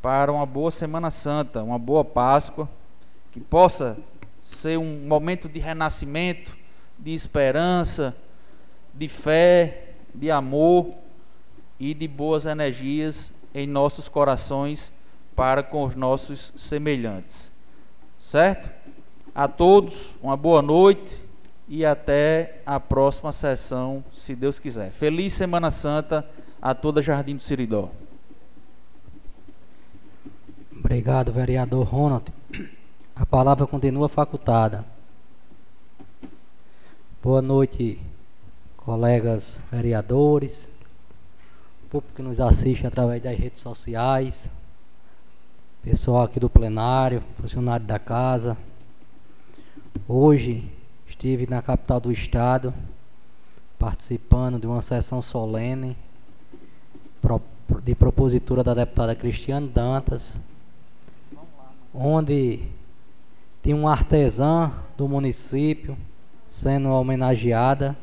para uma boa Semana Santa, uma boa Páscoa, que possa ser um momento de renascimento, de esperança, de fé, de amor e de boas energias em nossos corações para com os nossos semelhantes. Certo? A todos, uma boa noite e até a próxima sessão, se Deus quiser. Feliz Semana Santa a toda Jardim do Siridó. Obrigado, vereador Ronald. A palavra continua facultada. Boa noite, colegas vereadores, público que nos assiste através das redes sociais, pessoal aqui do plenário, funcionário da casa. Hoje estive na capital do estado participando de uma sessão solene de propositura da deputada Cristiane Dantas, onde tinha uma artesã do município sendo homenageada.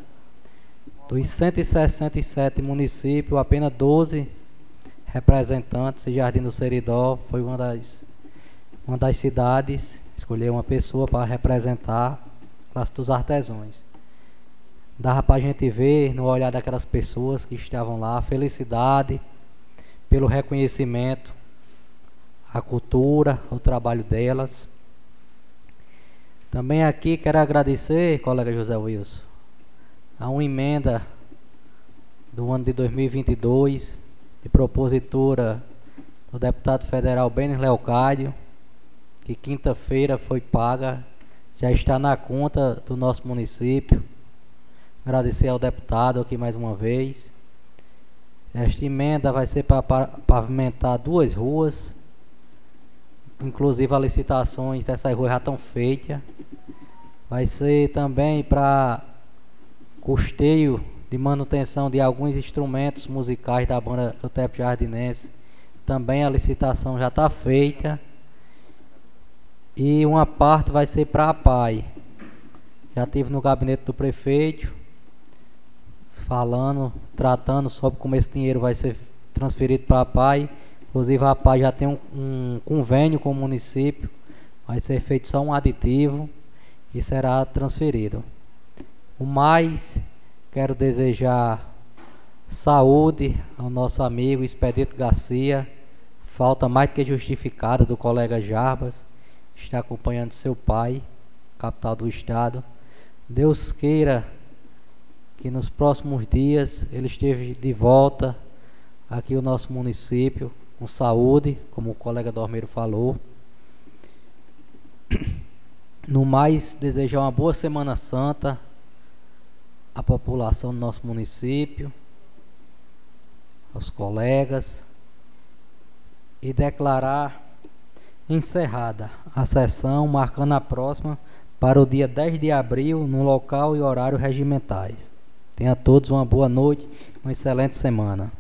Dos 167 municípios, apenas 12 representantes de Jardim do Seridó foi uma das, uma das cidades, escolheu uma pessoa para representar a classe dos artesãos. Dava para a gente ver no olhar daquelas pessoas que estavam lá a felicidade pelo reconhecimento à cultura, ao trabalho delas. Também aqui quero agradecer, colega José Wilson, a uma emenda do ano de 2022, de propositura do deputado federal Benes Leocádio, que quinta-feira foi paga, já está na conta do nosso município. Agradecer ao deputado aqui mais uma vez. Esta emenda vai ser para pa- pavimentar duas ruas, inclusive as licitações dessas ruas já estão feitas. Vai ser também para custeio de manutenção de alguns instrumentos musicais da banda Eutep Jardinense. Também a licitação já está feita. E uma parte vai ser para a PAI. Já tive no gabinete do prefeito, falando, tratando sobre como esse dinheiro vai ser transferido para a PAI. Inclusive a PAI já tem um, um convênio com o município, vai ser feito só um aditivo e será transferido. O mais, quero desejar saúde ao nosso amigo Expedito Garcia, falta mais que justificada do colega Jarbas, está acompanhando seu pai, capital do estado. Deus queira que nos próximos dias ele esteja de volta aqui no nosso município com saúde, como o colega Dormeiro falou. No mais, desejar uma boa Semana Santa à população do nosso município, aos colegas, e declarar encerrada a sessão, marcando a próxima para o dia 10 de abril, no local e horário regimentais. Tenha todos uma boa noite, uma excelente semana.